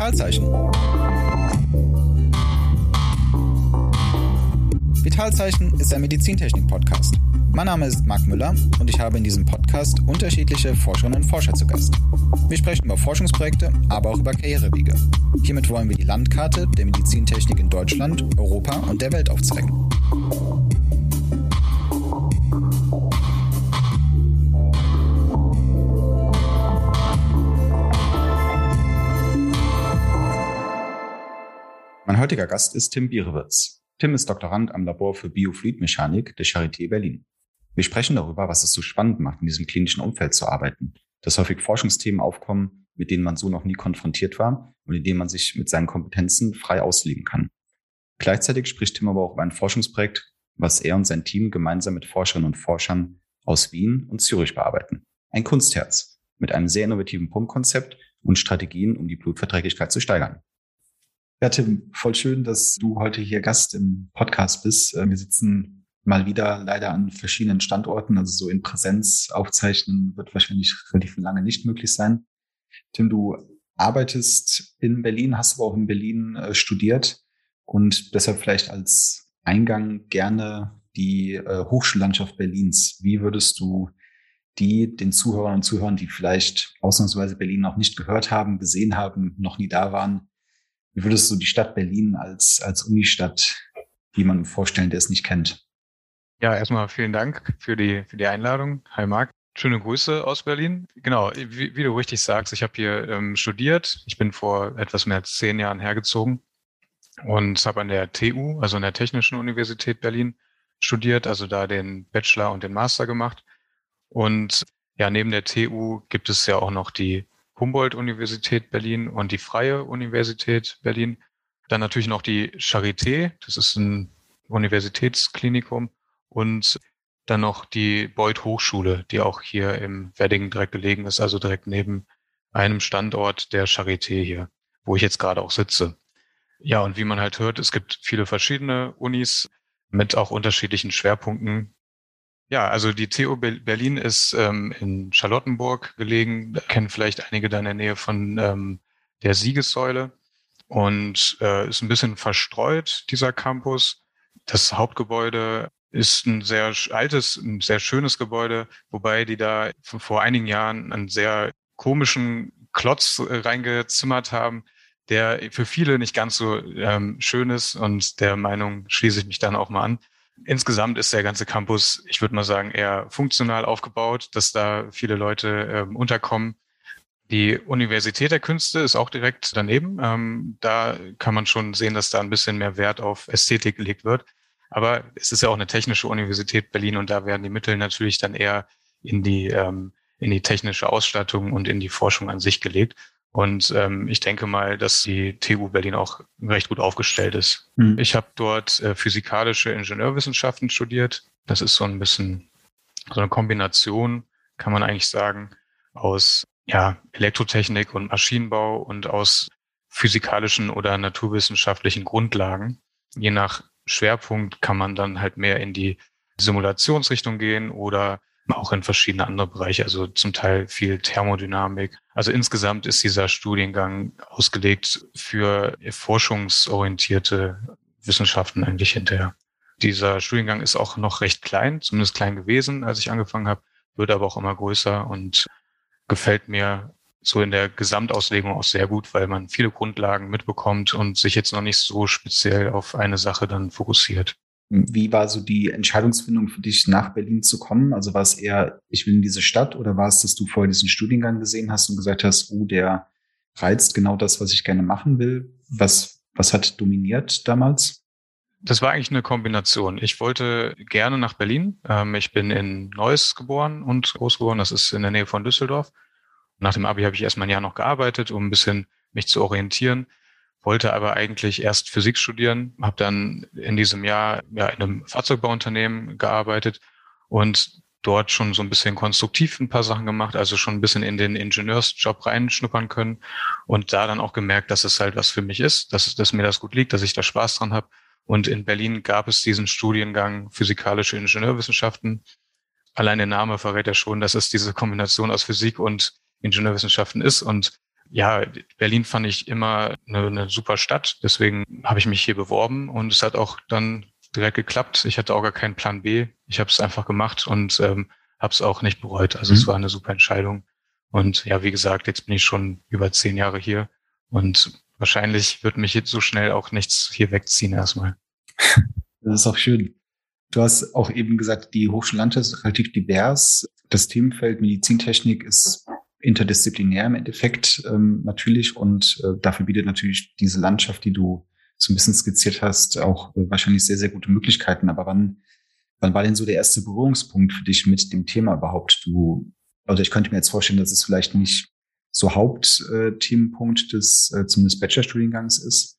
Vitalzeichen. Vitalzeichen ist ein Medizintechnik-Podcast. Mein Name ist Marc Müller und ich habe in diesem Podcast unterschiedliche Forscherinnen und Forscher zu Gast. Wir sprechen über Forschungsprojekte, aber auch über Karrierewege. Hiermit wollen wir die Landkarte der Medizintechnik in Deutschland, Europa und der Welt aufzeigen. Heutiger Gast ist Tim Bierewitz. Tim ist Doktorand am Labor für Biofluidmechanik der Charité Berlin. Wir sprechen darüber, was es so spannend macht, in diesem klinischen Umfeld zu arbeiten, dass häufig Forschungsthemen aufkommen, mit denen man so noch nie konfrontiert war und in denen man sich mit seinen Kompetenzen frei ausleben kann. Gleichzeitig spricht Tim aber auch über ein Forschungsprojekt, was er und sein Team gemeinsam mit Forscherinnen und Forschern aus Wien und Zürich bearbeiten. Ein Kunstherz mit einem sehr innovativen Pumpkonzept und Strategien, um die Blutverträglichkeit zu steigern. Ja, Tim, voll schön, dass du heute hier Gast im Podcast bist. Äh, wir sitzen mal wieder leider an verschiedenen Standorten, also so in Präsenz aufzeichnen wird wahrscheinlich relativ lange nicht möglich sein. Tim, du arbeitest in Berlin, hast aber auch in Berlin äh, studiert und deshalb vielleicht als Eingang gerne die äh, Hochschullandschaft Berlins. Wie würdest du die den Zuhörern und Zuhörern, die vielleicht ausnahmsweise Berlin noch nicht gehört haben, gesehen haben, noch nie da waren, wie würdest du die Stadt Berlin als, als Unistadt jemandem vorstellen, der es nicht kennt? Ja, erstmal vielen Dank für die, für die Einladung. Hi Marc. Schöne Grüße aus Berlin. Genau, wie, wie du richtig sagst, ich habe hier ähm, studiert. Ich bin vor etwas mehr als zehn Jahren hergezogen und habe an der TU, also an der Technischen Universität Berlin, studiert, also da den Bachelor und den Master gemacht. Und ja, neben der TU gibt es ja auch noch die Humboldt-Universität Berlin und die Freie Universität Berlin. Dann natürlich noch die Charité, das ist ein Universitätsklinikum und dann noch die Beuth Hochschule, die auch hier im Wedding direkt gelegen ist, also direkt neben einem Standort der Charité hier, wo ich jetzt gerade auch sitze. Ja, und wie man halt hört, es gibt viele verschiedene Unis mit auch unterschiedlichen Schwerpunkten. Ja, also die TU Berlin ist ähm, in Charlottenburg gelegen. Da kennen vielleicht einige da in der Nähe von ähm, der Siegessäule und äh, ist ein bisschen verstreut, dieser Campus. Das Hauptgebäude ist ein sehr altes, ein sehr schönes Gebäude, wobei die da vor einigen Jahren einen sehr komischen Klotz äh, reingezimmert haben, der für viele nicht ganz so ähm, schön ist und der Meinung schließe ich mich dann auch mal an. Insgesamt ist der ganze Campus, ich würde mal sagen, eher funktional aufgebaut, dass da viele Leute ähm, unterkommen. Die Universität der Künste ist auch direkt daneben. Ähm, da kann man schon sehen, dass da ein bisschen mehr Wert auf Ästhetik gelegt wird. Aber es ist ja auch eine technische Universität Berlin und da werden die Mittel natürlich dann eher in die, ähm, in die technische Ausstattung und in die Forschung an sich gelegt. Und ähm, ich denke mal, dass die TU Berlin auch recht gut aufgestellt ist. Mhm. Ich habe dort äh, physikalische Ingenieurwissenschaften studiert. Das ist so ein bisschen so eine Kombination, kann man eigentlich sagen, aus ja, Elektrotechnik und Maschinenbau und aus physikalischen oder naturwissenschaftlichen Grundlagen. Je nach Schwerpunkt kann man dann halt mehr in die Simulationsrichtung gehen oder auch in verschiedene andere Bereiche, also zum Teil viel Thermodynamik. Also insgesamt ist dieser Studiengang ausgelegt für forschungsorientierte Wissenschaften eigentlich hinterher. Dieser Studiengang ist auch noch recht klein, zumindest klein gewesen, als ich angefangen habe, wird aber auch immer größer und gefällt mir so in der Gesamtauslegung auch sehr gut, weil man viele Grundlagen mitbekommt und sich jetzt noch nicht so speziell auf eine Sache dann fokussiert. Wie war so die Entscheidungsfindung für dich, nach Berlin zu kommen? Also war es eher, ich will in diese Stadt oder war es, dass du vorher diesen Studiengang gesehen hast und gesagt hast, oh, der reizt genau das, was ich gerne machen will? Was, was hat dominiert damals? Das war eigentlich eine Kombination. Ich wollte gerne nach Berlin. Ähm, ich bin in Neuss geboren und groß geworden. Das ist in der Nähe von Düsseldorf. Nach dem Abi habe ich erstmal ein Jahr noch gearbeitet, um ein bisschen mich zu orientieren wollte aber eigentlich erst Physik studieren, habe dann in diesem Jahr ja in einem Fahrzeugbauunternehmen gearbeitet und dort schon so ein bisschen konstruktiv ein paar Sachen gemacht, also schon ein bisschen in den Ingenieursjob reinschnuppern können und da dann auch gemerkt, dass es halt was für mich ist, dass, dass mir das gut liegt, dass ich da Spaß dran habe. Und in Berlin gab es diesen Studiengang Physikalische Ingenieurwissenschaften. Allein der Name verrät ja schon, dass es diese Kombination aus Physik und Ingenieurwissenschaften ist und ja, Berlin fand ich immer eine, eine super Stadt. Deswegen habe ich mich hier beworben und es hat auch dann direkt geklappt. Ich hatte auch gar keinen Plan B. Ich habe es einfach gemacht und ähm, habe es auch nicht bereut. Also mhm. es war eine super Entscheidung. Und ja, wie gesagt, jetzt bin ich schon über zehn Jahre hier und wahrscheinlich wird mich jetzt so schnell auch nichts hier wegziehen erstmal. Das ist auch schön. Du hast auch eben gesagt, die Hochschullandschaft ist relativ divers. Das Themenfeld Medizintechnik ist interdisziplinär im Endeffekt ähm, natürlich und äh, dafür bietet natürlich diese Landschaft, die du so ein bisschen skizziert hast, auch äh, wahrscheinlich sehr, sehr gute Möglichkeiten. Aber wann, wann war denn so der erste Berührungspunkt für dich mit dem Thema überhaupt? Du, also ich könnte mir jetzt vorstellen, dass es vielleicht nicht so Hauptthemenpunkt des äh, zumindest Bachelorstudiengangs ist,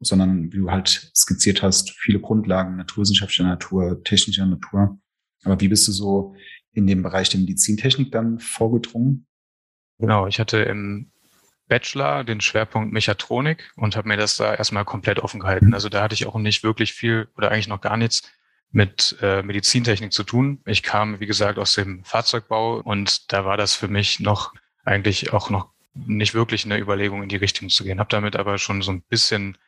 sondern wie du halt skizziert hast, viele Grundlagen naturwissenschaftlicher Natur, technischer Natur. Aber wie bist du so in dem Bereich der Medizintechnik dann vorgedrungen? Genau, ich hatte im Bachelor den Schwerpunkt Mechatronik und habe mir das da erstmal komplett offen gehalten. Also da hatte ich auch nicht wirklich viel oder eigentlich noch gar nichts mit äh, Medizintechnik zu tun. Ich kam, wie gesagt, aus dem Fahrzeugbau und da war das für mich noch eigentlich auch noch nicht wirklich eine Überlegung in die Richtung zu gehen. Habe damit aber schon so ein bisschen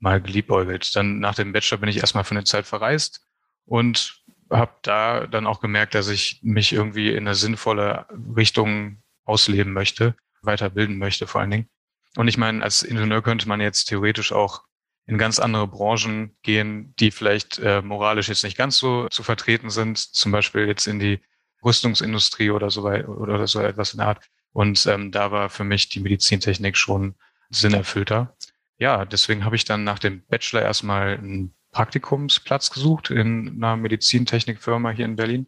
mal geliebäugelt. Dann nach dem Bachelor bin ich erstmal für eine Zeit verreist und habe da dann auch gemerkt, dass ich mich irgendwie in eine sinnvolle Richtung ausleben möchte, weiterbilden möchte vor allen Dingen. Und ich meine, als Ingenieur könnte man jetzt theoretisch auch in ganz andere Branchen gehen, die vielleicht äh, moralisch jetzt nicht ganz so zu vertreten sind, zum Beispiel jetzt in die Rüstungsindustrie oder so weit oder so etwas in der Art. Und ähm, da war für mich die Medizintechnik schon sinnerfüllter. Ja, deswegen habe ich dann nach dem Bachelor erstmal einen Praktikumsplatz gesucht in einer Medizintechnikfirma hier in Berlin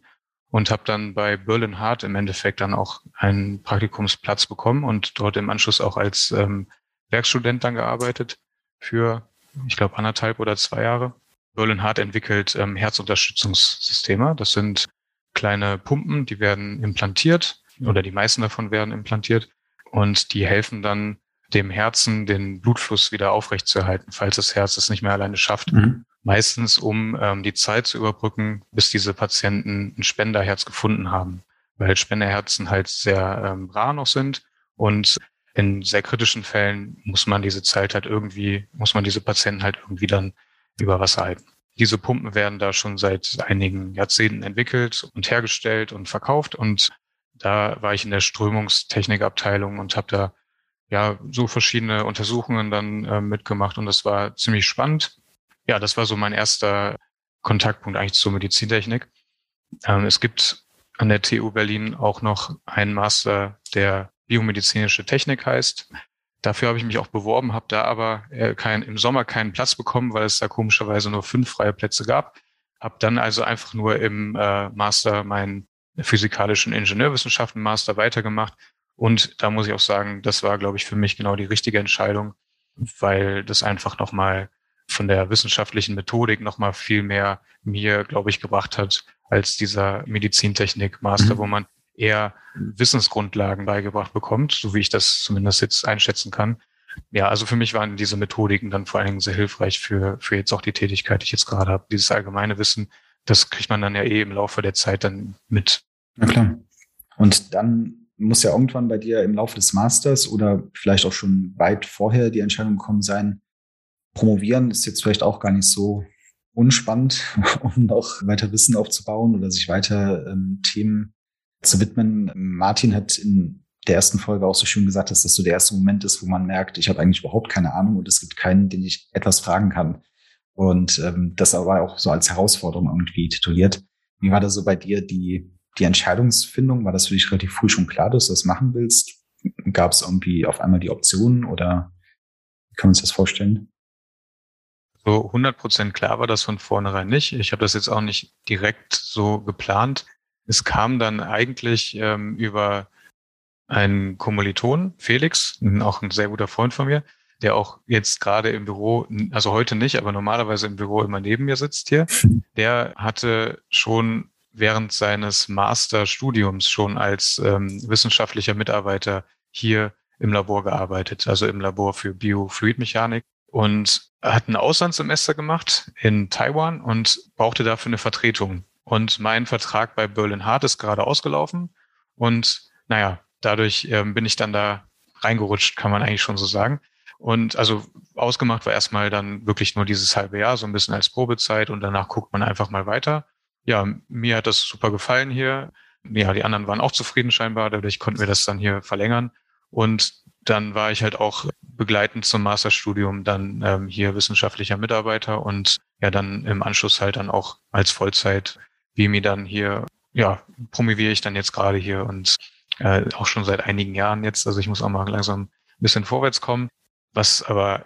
und habe dann bei Berlin Hart im Endeffekt dann auch einen Praktikumsplatz bekommen und dort im Anschluss auch als ähm, Werkstudent dann gearbeitet für, ich glaube, anderthalb oder zwei Jahre. Berlin Hart entwickelt ähm, Herzunterstützungssysteme. Das sind kleine Pumpen, die werden implantiert oder die meisten davon werden implantiert und die helfen dann dem Herzen den Blutfluss wieder aufrechtzuerhalten, falls das Herz es nicht mehr alleine schafft. Mhm. Meistens, um ähm, die Zeit zu überbrücken, bis diese Patienten ein Spenderherz gefunden haben, weil Spenderherzen halt sehr ähm, rar noch sind und in sehr kritischen Fällen muss man diese Zeit halt irgendwie, muss man diese Patienten halt irgendwie dann über Wasser halten. Diese Pumpen werden da schon seit einigen Jahrzehnten entwickelt und hergestellt und verkauft und da war ich in der Strömungstechnikabteilung und habe da ja so verschiedene Untersuchungen dann äh, mitgemacht und das war ziemlich spannend. Ja, das war so mein erster Kontaktpunkt eigentlich zur Medizintechnik. Ähm, es gibt an der TU Berlin auch noch einen Master, der biomedizinische Technik heißt. Dafür habe ich mich auch beworben, habe da aber äh, kein, im Sommer keinen Platz bekommen, weil es da komischerweise nur fünf freie Plätze gab. Habe dann also einfach nur im äh, Master meinen physikalischen Ingenieurwissenschaften Master weitergemacht und da muss ich auch sagen, das war, glaube ich, für mich genau die richtige Entscheidung, weil das einfach nochmal von der wissenschaftlichen Methodik nochmal viel mehr mir, glaube ich, gebracht hat, als dieser Medizintechnik-Master, mhm. wo man eher Wissensgrundlagen beigebracht bekommt, so wie ich das zumindest jetzt einschätzen kann. Ja, also für mich waren diese Methodiken dann vor allen Dingen sehr hilfreich für, für jetzt auch die Tätigkeit, die ich jetzt gerade habe. Dieses allgemeine Wissen, das kriegt man dann ja eh im Laufe der Zeit dann mit. Na klar. Und dann muss ja irgendwann bei dir im Laufe des Masters oder vielleicht auch schon weit vorher die Entscheidung gekommen sein, promovieren ist jetzt vielleicht auch gar nicht so unspannend, um noch weiter Wissen aufzubauen oder sich weiter ähm, Themen zu widmen. Martin hat in der ersten Folge auch so schön gesagt, dass das so der erste Moment ist, wo man merkt, ich habe eigentlich überhaupt keine Ahnung und es gibt keinen, den ich etwas fragen kann. Und ähm, das aber auch so als Herausforderung irgendwie tituliert. Wie war das so bei dir die die Entscheidungsfindung? War das für dich relativ früh schon klar, dass du das machen willst? Gab es irgendwie auf einmal die Optionen oder wie kann man sich das vorstellen? So 100 Prozent klar war das von vornherein nicht. Ich habe das jetzt auch nicht direkt so geplant. Es kam dann eigentlich ähm, über einen Kommiliton, Felix, auch ein sehr guter Freund von mir, der auch jetzt gerade im Büro, also heute nicht, aber normalerweise im Büro immer neben mir sitzt hier. Der hatte schon während seines Masterstudiums schon als ähm, wissenschaftlicher Mitarbeiter hier im Labor gearbeitet, also im Labor für Biofluidmechanik und hat ein Auslandssemester gemacht in Taiwan und brauchte dafür eine Vertretung. Und mein Vertrag bei Berlin Hart ist gerade ausgelaufen und naja, dadurch ähm, bin ich dann da reingerutscht, kann man eigentlich schon so sagen. Und also ausgemacht war erstmal dann wirklich nur dieses halbe Jahr, so ein bisschen als Probezeit und danach guckt man einfach mal weiter. Ja, mir hat das super gefallen hier. Ja, die anderen waren auch zufrieden scheinbar, dadurch konnten wir das dann hier verlängern. Und dann war ich halt auch begleitend zum Masterstudium dann ähm, hier wissenschaftlicher Mitarbeiter und ja dann im Anschluss halt dann auch als Vollzeit BMI dann hier, ja, promoviere ich dann jetzt gerade hier und äh, auch schon seit einigen Jahren jetzt. Also ich muss auch mal langsam ein bisschen vorwärts kommen, was aber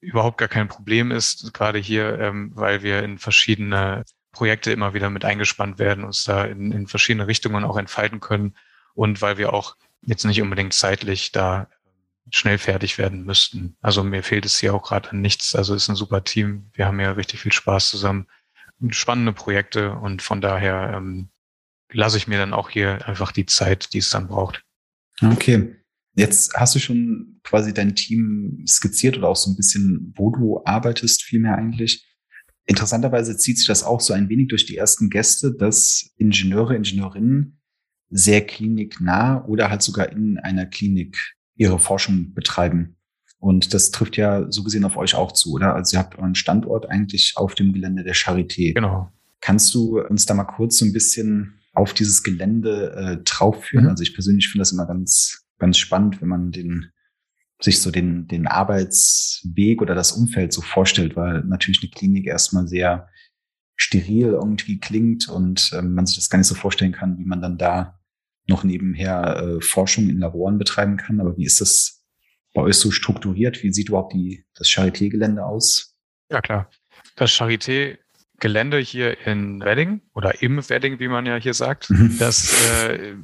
überhaupt gar kein Problem ist, gerade hier, ähm, weil wir in verschiedene Projekte immer wieder mit eingespannt werden, uns da in, in verschiedene Richtungen auch entfalten können und weil wir auch jetzt nicht unbedingt zeitlich da schnell fertig werden müssten. Also mir fehlt es hier auch gerade an nichts. Also es ist ein super Team. Wir haben ja richtig viel Spaß zusammen. Spannende Projekte und von daher ähm, lasse ich mir dann auch hier einfach die Zeit, die es dann braucht. Okay. Jetzt hast du schon quasi dein Team skizziert oder auch so ein bisschen, wo du arbeitest, vielmehr eigentlich. Interessanterweise zieht sich das auch so ein wenig durch die ersten Gäste, dass Ingenieure, Ingenieurinnen sehr kliniknah oder halt sogar in einer Klinik ihre Forschung betreiben. Und das trifft ja so gesehen auf euch auch zu, oder? Also ihr habt euren Standort eigentlich auf dem Gelände der Charité. Genau. Kannst du uns da mal kurz so ein bisschen auf dieses Gelände äh, drauf führen? Mhm. Also ich persönlich finde das immer ganz, ganz spannend, wenn man den sich so den, den Arbeitsweg oder das Umfeld so vorstellt, weil natürlich eine Klinik erstmal sehr steril irgendwie klingt und ähm, man sich das gar nicht so vorstellen kann, wie man dann da noch nebenher äh, Forschung in Laboren betreiben kann. Aber wie ist das bei euch so strukturiert? Wie sieht überhaupt die, das Charité-Gelände aus? Ja, klar. Das Charité-Gelände hier in Wedding oder im Wedding, wie man ja hier sagt, mhm. das äh,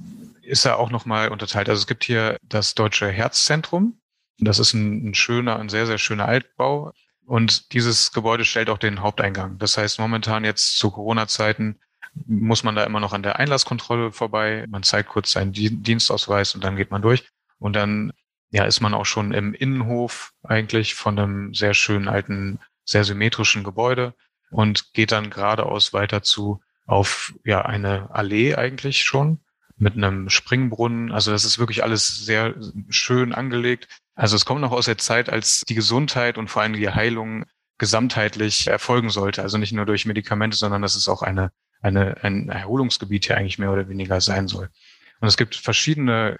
ist ja auch nochmal unterteilt. Also es gibt hier das Deutsche Herzzentrum. Das ist ein, ein schöner, ein sehr, sehr schöner Altbau. Und dieses Gebäude stellt auch den Haupteingang. Das heißt, momentan jetzt zu Corona-Zeiten muss man da immer noch an der Einlasskontrolle vorbei. Man zeigt kurz seinen Dienstausweis und dann geht man durch. Und dann ja, ist man auch schon im Innenhof eigentlich von einem sehr schönen alten, sehr symmetrischen Gebäude und geht dann geradeaus weiter zu auf ja eine Allee eigentlich schon mit einem Springbrunnen. Also das ist wirklich alles sehr schön angelegt. Also es kommt noch aus der Zeit, als die Gesundheit und vor allem die Heilung gesamtheitlich erfolgen sollte. Also nicht nur durch Medikamente, sondern das ist auch eine eine, ein Erholungsgebiet hier eigentlich mehr oder weniger sein soll. Und es gibt verschiedene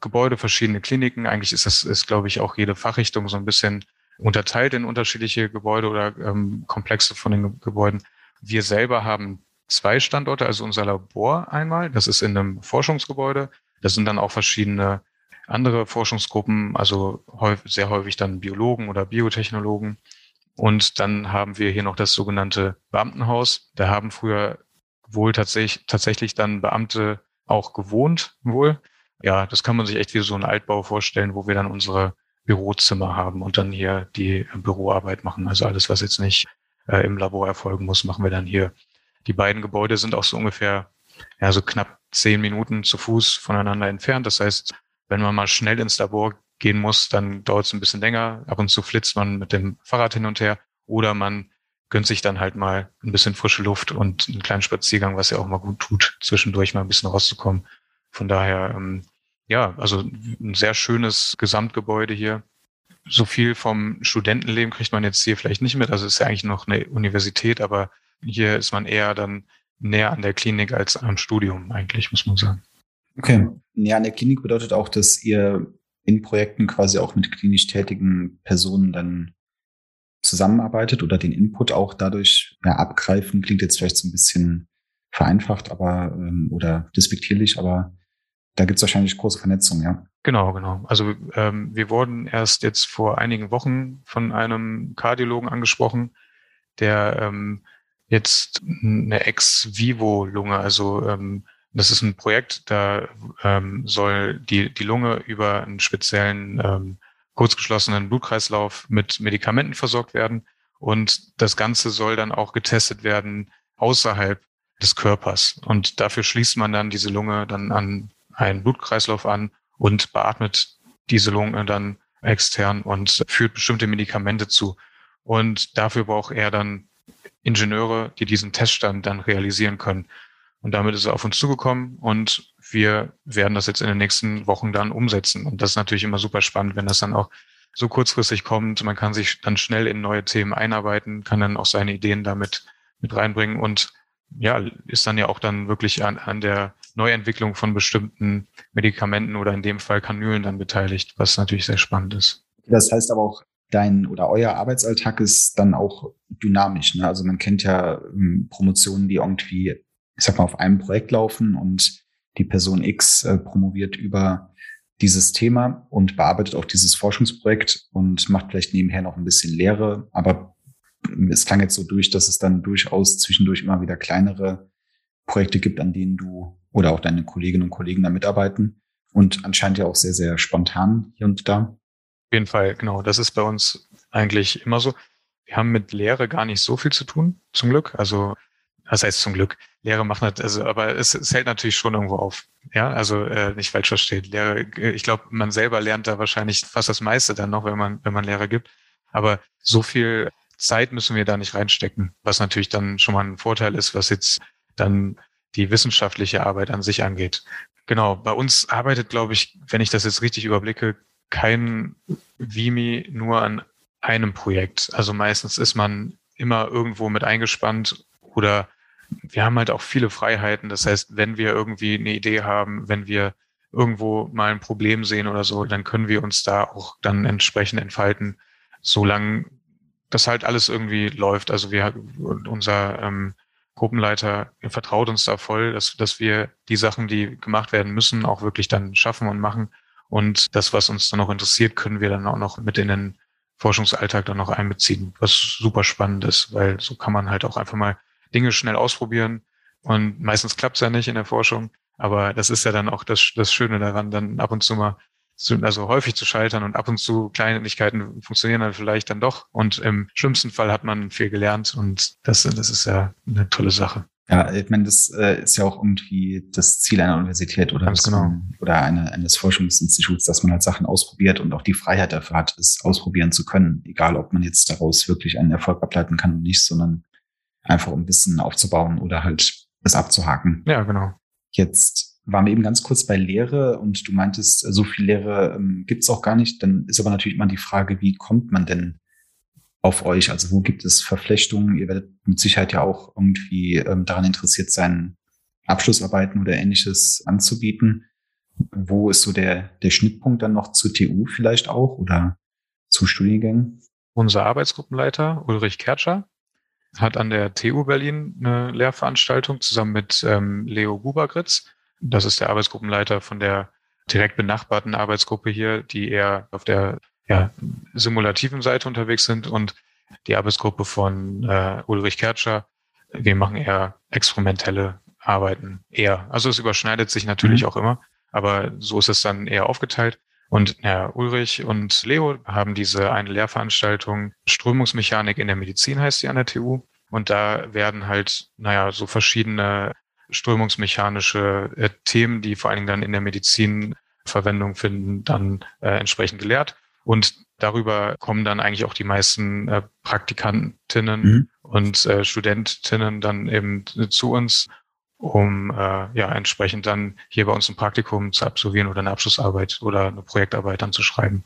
Gebäude, verschiedene Kliniken. Eigentlich ist das, ist, glaube ich, auch jede Fachrichtung so ein bisschen unterteilt in unterschiedliche Gebäude oder ähm, Komplexe von den Gebäuden. Wir selber haben zwei Standorte, also unser Labor einmal, das ist in einem Forschungsgebäude. Das sind dann auch verschiedene andere Forschungsgruppen, also häufig, sehr häufig dann Biologen oder Biotechnologen. Und dann haben wir hier noch das sogenannte Beamtenhaus. Da haben früher wohl tatsächlich, tatsächlich dann Beamte auch gewohnt wohl. Ja, das kann man sich echt wie so ein Altbau vorstellen, wo wir dann unsere Bürozimmer haben und dann hier die Büroarbeit machen. Also alles, was jetzt nicht äh, im Labor erfolgen muss, machen wir dann hier. Die beiden Gebäude sind auch so ungefähr, ja, so knapp zehn Minuten zu Fuß voneinander entfernt. Das heißt, wenn man mal schnell ins Labor gehen muss, dann dauert es ein bisschen länger. Ab und zu flitzt man mit dem Fahrrad hin und her oder man gönnt sich dann halt mal ein bisschen frische Luft und einen kleinen Spaziergang, was ja auch mal gut tut, zwischendurch mal ein bisschen rauszukommen. Von daher, ähm, ja, also ein sehr schönes Gesamtgebäude hier. So viel vom Studentenleben kriegt man jetzt hier vielleicht nicht mit. Also es ist ja eigentlich noch eine Universität, aber hier ist man eher dann näher an der Klinik als am Studium eigentlich, muss man sagen. Okay. Näher an der Klinik bedeutet auch, dass ihr in Projekten quasi auch mit klinisch tätigen Personen dann zusammenarbeitet oder den Input auch dadurch ja, abgreifen, klingt jetzt vielleicht so ein bisschen vereinfacht, aber ähm, oder despektierlich, aber da gibt es wahrscheinlich große Vernetzung, ja. Genau, genau. Also ähm, wir wurden erst jetzt vor einigen Wochen von einem Kardiologen angesprochen, der ähm, jetzt eine Ex-Vivo-Lunge, also ähm, das ist ein Projekt, da ähm, soll die, die Lunge über einen speziellen ähm, kurzgeschlossenen Blutkreislauf mit Medikamenten versorgt werden. Und das Ganze soll dann auch getestet werden außerhalb des Körpers. Und dafür schließt man dann diese Lunge dann an einen Blutkreislauf an und beatmet diese Lunge dann extern und führt bestimmte Medikamente zu. Und dafür braucht er dann Ingenieure, die diesen Teststand dann realisieren können. Und damit ist er auf uns zugekommen und wir werden das jetzt in den nächsten Wochen dann umsetzen. Und das ist natürlich immer super spannend, wenn das dann auch so kurzfristig kommt. Man kann sich dann schnell in neue Themen einarbeiten, kann dann auch seine Ideen damit mit reinbringen und ja, ist dann ja auch dann wirklich an, an der Neuentwicklung von bestimmten Medikamenten oder in dem Fall Kanülen dann beteiligt, was natürlich sehr spannend ist. Das heißt aber auch, dein oder euer Arbeitsalltag ist dann auch dynamisch. Ne? Also man kennt ja ähm, Promotionen, die irgendwie, ich sag mal, auf einem Projekt laufen und die Person X äh, promoviert über dieses Thema und bearbeitet auch dieses Forschungsprojekt und macht vielleicht nebenher noch ein bisschen Lehre. Aber es klang jetzt so durch, dass es dann durchaus zwischendurch immer wieder kleinere Projekte gibt, an denen du oder auch deine Kolleginnen und Kollegen da mitarbeiten. Und anscheinend ja auch sehr, sehr spontan hier und da. Auf jeden Fall, genau. Das ist bei uns eigentlich immer so. Wir haben mit Lehre gar nicht so viel zu tun, zum Glück. Also das heißt zum Glück. Lehre macht nicht, also, aber es, es hält natürlich schon irgendwo auf. Ja, also äh, nicht falsch versteht. Lehre, ich glaube, man selber lernt da wahrscheinlich fast das meiste dann noch, wenn man, wenn man Lehre gibt. Aber so viel Zeit müssen wir da nicht reinstecken, was natürlich dann schon mal ein Vorteil ist, was jetzt dann die wissenschaftliche Arbeit an sich angeht. Genau, bei uns arbeitet, glaube ich, wenn ich das jetzt richtig überblicke, kein Vimi nur an einem Projekt. Also meistens ist man immer irgendwo mit eingespannt oder wir haben halt auch viele Freiheiten. Das heißt, wenn wir irgendwie eine Idee haben, wenn wir irgendwo mal ein Problem sehen oder so, dann können wir uns da auch dann entsprechend entfalten, solange das halt alles irgendwie läuft. Also wir, unser ähm, Gruppenleiter vertraut uns da voll, dass, dass wir die Sachen, die gemacht werden müssen, auch wirklich dann schaffen und machen. Und das, was uns dann noch interessiert, können wir dann auch noch mit in den Forschungsalltag dann noch einbeziehen, was super spannend ist, weil so kann man halt auch einfach mal Dinge schnell ausprobieren. Und meistens klappt es ja nicht in der Forschung. Aber das ist ja dann auch das, das Schöne daran, dann ab und zu mal, zu, also häufig zu scheitern und ab und zu Kleinigkeiten funktionieren dann vielleicht dann doch. Und im schlimmsten Fall hat man viel gelernt und das, das ist ja eine tolle Sache. Ja, ich meine, das äh, ist ja auch irgendwie das Ziel einer Universität oder, das, genau. oder eine, eines Forschungsinstituts, dass man halt Sachen ausprobiert und auch die Freiheit dafür hat, es ausprobieren zu können. Egal, ob man jetzt daraus wirklich einen Erfolg ableiten kann oder nicht, sondern einfach um Wissen aufzubauen oder halt es abzuhaken. Ja, genau. Jetzt waren wir eben ganz kurz bei Lehre und du meintest, so viel Lehre ähm, gibt es auch gar nicht. Dann ist aber natürlich immer die Frage, wie kommt man denn auf euch? Also wo gibt es Verflechtungen? Ihr werdet mit Sicherheit ja auch irgendwie ähm, daran interessiert sein, Abschlussarbeiten oder ähnliches anzubieten. Wo ist so der, der Schnittpunkt dann noch zu TU vielleicht auch oder zu Studiengängen? Unser Arbeitsgruppenleiter Ulrich Kertscher hat an der TU Berlin eine Lehrveranstaltung zusammen mit ähm, Leo Gubergritz. Das ist der Arbeitsgruppenleiter von der direkt benachbarten Arbeitsgruppe hier, die eher auf der ja, simulativen Seite unterwegs sind und die Arbeitsgruppe von äh, Ulrich Kertscher. Wir machen eher experimentelle Arbeiten eher. Also es überschneidet sich natürlich mhm. auch immer, aber so ist es dann eher aufgeteilt. Und Herr Ulrich und Leo haben diese eine Lehrveranstaltung Strömungsmechanik in der Medizin heißt sie an der TU. Und da werden halt, naja, so verschiedene strömungsmechanische äh, Themen, die vor allen Dingen dann in der Medizin Verwendung finden, dann äh, entsprechend gelehrt. Und darüber kommen dann eigentlich auch die meisten äh, Praktikantinnen mhm. und äh, Studentinnen dann eben zu uns um äh, ja entsprechend dann hier bei uns ein Praktikum zu absolvieren oder eine Abschlussarbeit oder eine Projektarbeit dann zu schreiben.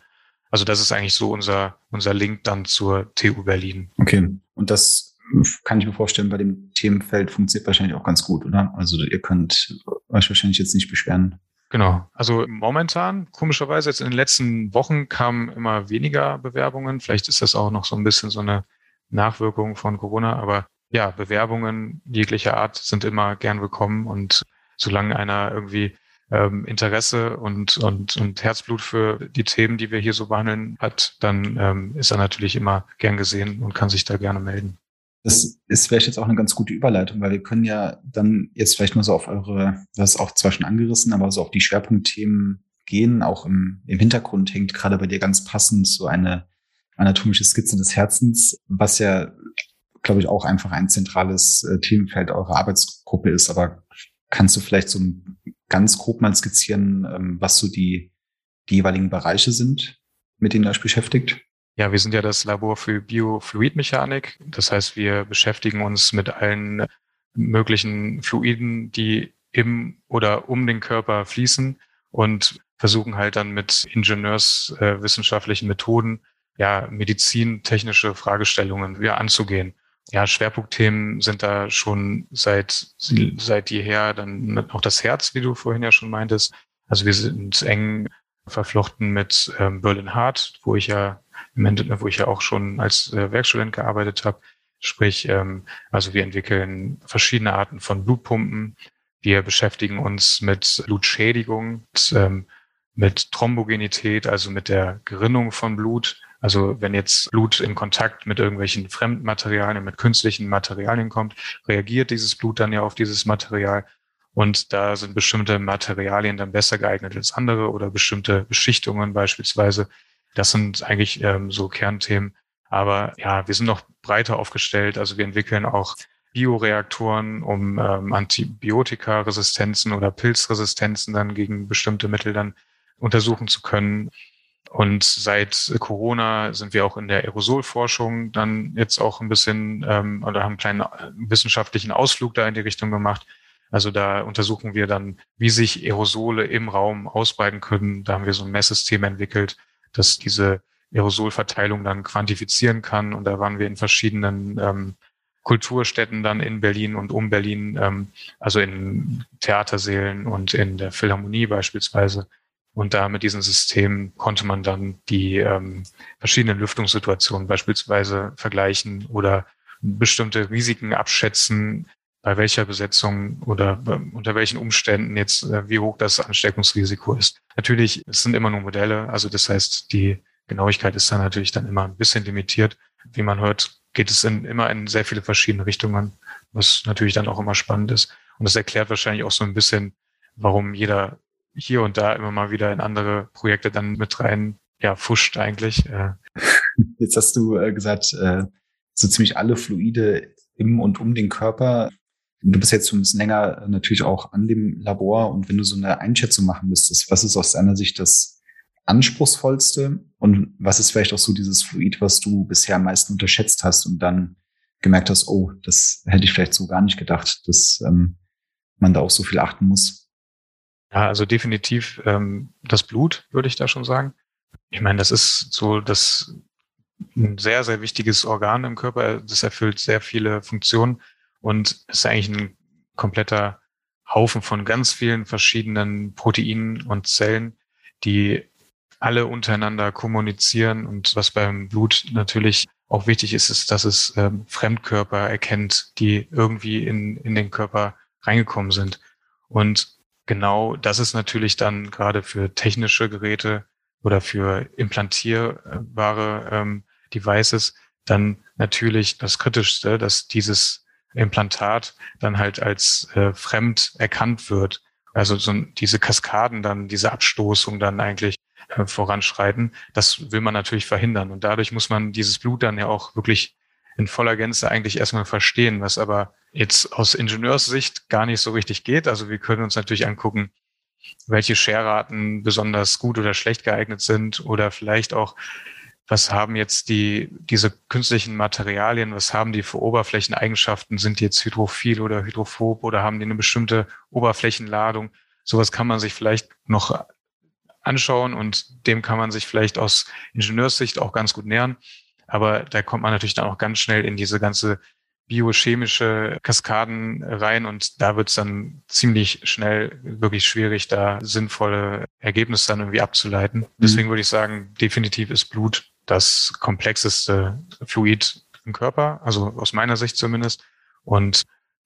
Also das ist eigentlich so unser unser Link dann zur TU Berlin. Okay. Und das kann ich mir vorstellen, bei dem Themenfeld funktioniert wahrscheinlich auch ganz gut, oder? Also ihr könnt euch wahrscheinlich jetzt nicht beschweren. Genau. Also momentan, komischerweise, jetzt in den letzten Wochen kamen immer weniger Bewerbungen. Vielleicht ist das auch noch so ein bisschen so eine Nachwirkung von Corona, aber ja, Bewerbungen jeglicher Art sind immer gern willkommen und solange einer irgendwie ähm, Interesse und, und, und Herzblut für die Themen, die wir hier so behandeln, hat, dann ähm, ist er natürlich immer gern gesehen und kann sich da gerne melden. Das ist vielleicht jetzt auch eine ganz gute Überleitung, weil wir können ja dann jetzt vielleicht mal so auf eure, das ist auch zwar schon angerissen, aber so auf die Schwerpunktthemen gehen. Auch im, im Hintergrund hängt gerade bei dir ganz passend so eine anatomische Skizze des Herzens, was ja glaube ich, auch einfach ein zentrales äh, Themenfeld eurer Arbeitsgruppe ist. Aber kannst du vielleicht so ganz grob mal skizzieren, ähm, was so die, die jeweiligen Bereiche sind, mit denen ihr euch beschäftigt? Ja, wir sind ja das Labor für Biofluidmechanik. Das heißt, wir beschäftigen uns mit allen möglichen Fluiden, die im oder um den Körper fließen und versuchen halt dann mit ingenieurswissenschaftlichen äh, Methoden ja medizintechnische Fragestellungen wieder anzugehen. Ja, Schwerpunktthemen sind da schon seit seit jeher dann auch das Herz, wie du vorhin ja schon meintest. Also wir sind eng verflochten mit ähm, Berlin Hart, wo ich ja im Endeffekt, wo ich ja auch schon als äh, Werkstudent gearbeitet habe. Sprich, ähm, also wir entwickeln verschiedene Arten von Blutpumpen. Wir beschäftigen uns mit Blutschädigung, mit, ähm, mit Thrombogenität, also mit der Gerinnung von Blut. Also wenn jetzt Blut in Kontakt mit irgendwelchen Fremdmaterialien, mit künstlichen Materialien kommt, reagiert dieses Blut dann ja auf dieses Material. Und da sind bestimmte Materialien dann besser geeignet als andere oder bestimmte Beschichtungen beispielsweise. Das sind eigentlich ähm, so Kernthemen. Aber ja, wir sind noch breiter aufgestellt. Also wir entwickeln auch Bioreaktoren, um ähm, Antibiotikaresistenzen oder Pilzresistenzen dann gegen bestimmte Mittel dann untersuchen zu können. Und seit Corona sind wir auch in der Aerosolforschung dann jetzt auch ein bisschen ähm, oder haben einen kleinen äh, wissenschaftlichen Ausflug da in die Richtung gemacht. Also da untersuchen wir dann, wie sich Aerosole im Raum ausbreiten können. Da haben wir so ein Messsystem entwickelt, das diese Aerosolverteilung dann quantifizieren kann. Und da waren wir in verschiedenen ähm, Kulturstätten dann in Berlin und um Berlin, ähm, also in Theatersälen und in der Philharmonie beispielsweise und da mit diesem System konnte man dann die ähm, verschiedenen Lüftungssituationen beispielsweise vergleichen oder bestimmte Risiken abschätzen, bei welcher Besetzung oder unter welchen Umständen jetzt, äh, wie hoch das Ansteckungsrisiko ist. Natürlich, es sind immer nur Modelle, also das heißt, die Genauigkeit ist dann natürlich dann immer ein bisschen limitiert. Wie man hört, geht es in, immer in sehr viele verschiedene Richtungen, was natürlich dann auch immer spannend ist. Und das erklärt wahrscheinlich auch so ein bisschen, warum jeder hier und da immer mal wieder in andere Projekte dann mit rein, ja, fuscht eigentlich. Äh. Jetzt hast du äh, gesagt, äh, so ziemlich alle Fluide im und um den Körper. Du bist jetzt schon ein bisschen länger natürlich auch an dem Labor und wenn du so eine Einschätzung machen müsstest, was ist aus deiner Sicht das anspruchsvollste und was ist vielleicht auch so dieses Fluid, was du bisher am meisten unterschätzt hast und dann gemerkt hast, oh, das hätte ich vielleicht so gar nicht gedacht, dass ähm, man da auch so viel achten muss. Ja, also definitiv ähm, das Blut, würde ich da schon sagen. Ich meine, das ist so das ein sehr, sehr wichtiges Organ im Körper. Das erfüllt sehr viele Funktionen und ist eigentlich ein kompletter Haufen von ganz vielen verschiedenen Proteinen und Zellen, die alle untereinander kommunizieren. Und was beim Blut natürlich auch wichtig ist, ist, dass es ähm, Fremdkörper erkennt, die irgendwie in, in den Körper reingekommen sind. Und genau das ist natürlich dann gerade für technische Geräte oder für implantierbare ähm, Devices dann natürlich das Kritischste, dass dieses Implantat dann halt als äh, fremd erkannt wird. Also so diese Kaskaden dann, diese Abstoßung dann eigentlich äh, voranschreiten. Das will man natürlich verhindern. Und dadurch muss man dieses Blut dann ja auch wirklich in voller Gänze eigentlich erstmal verstehen, was aber jetzt aus Ingenieurssicht gar nicht so richtig geht. Also wir können uns natürlich angucken, welche Scherraten besonders gut oder schlecht geeignet sind oder vielleicht auch, was haben jetzt die, diese künstlichen Materialien, was haben die für Oberflächeneigenschaften? Sind die jetzt hydrophil oder hydrophob oder haben die eine bestimmte Oberflächenladung? Sowas kann man sich vielleicht noch anschauen und dem kann man sich vielleicht aus Ingenieurssicht auch ganz gut nähern. Aber da kommt man natürlich dann auch ganz schnell in diese ganze biochemische Kaskaden rein und da wird es dann ziemlich schnell wirklich schwierig, da sinnvolle Ergebnisse dann irgendwie abzuleiten. Mhm. Deswegen würde ich sagen, definitiv ist Blut das komplexeste Fluid im Körper, also aus meiner Sicht zumindest. Und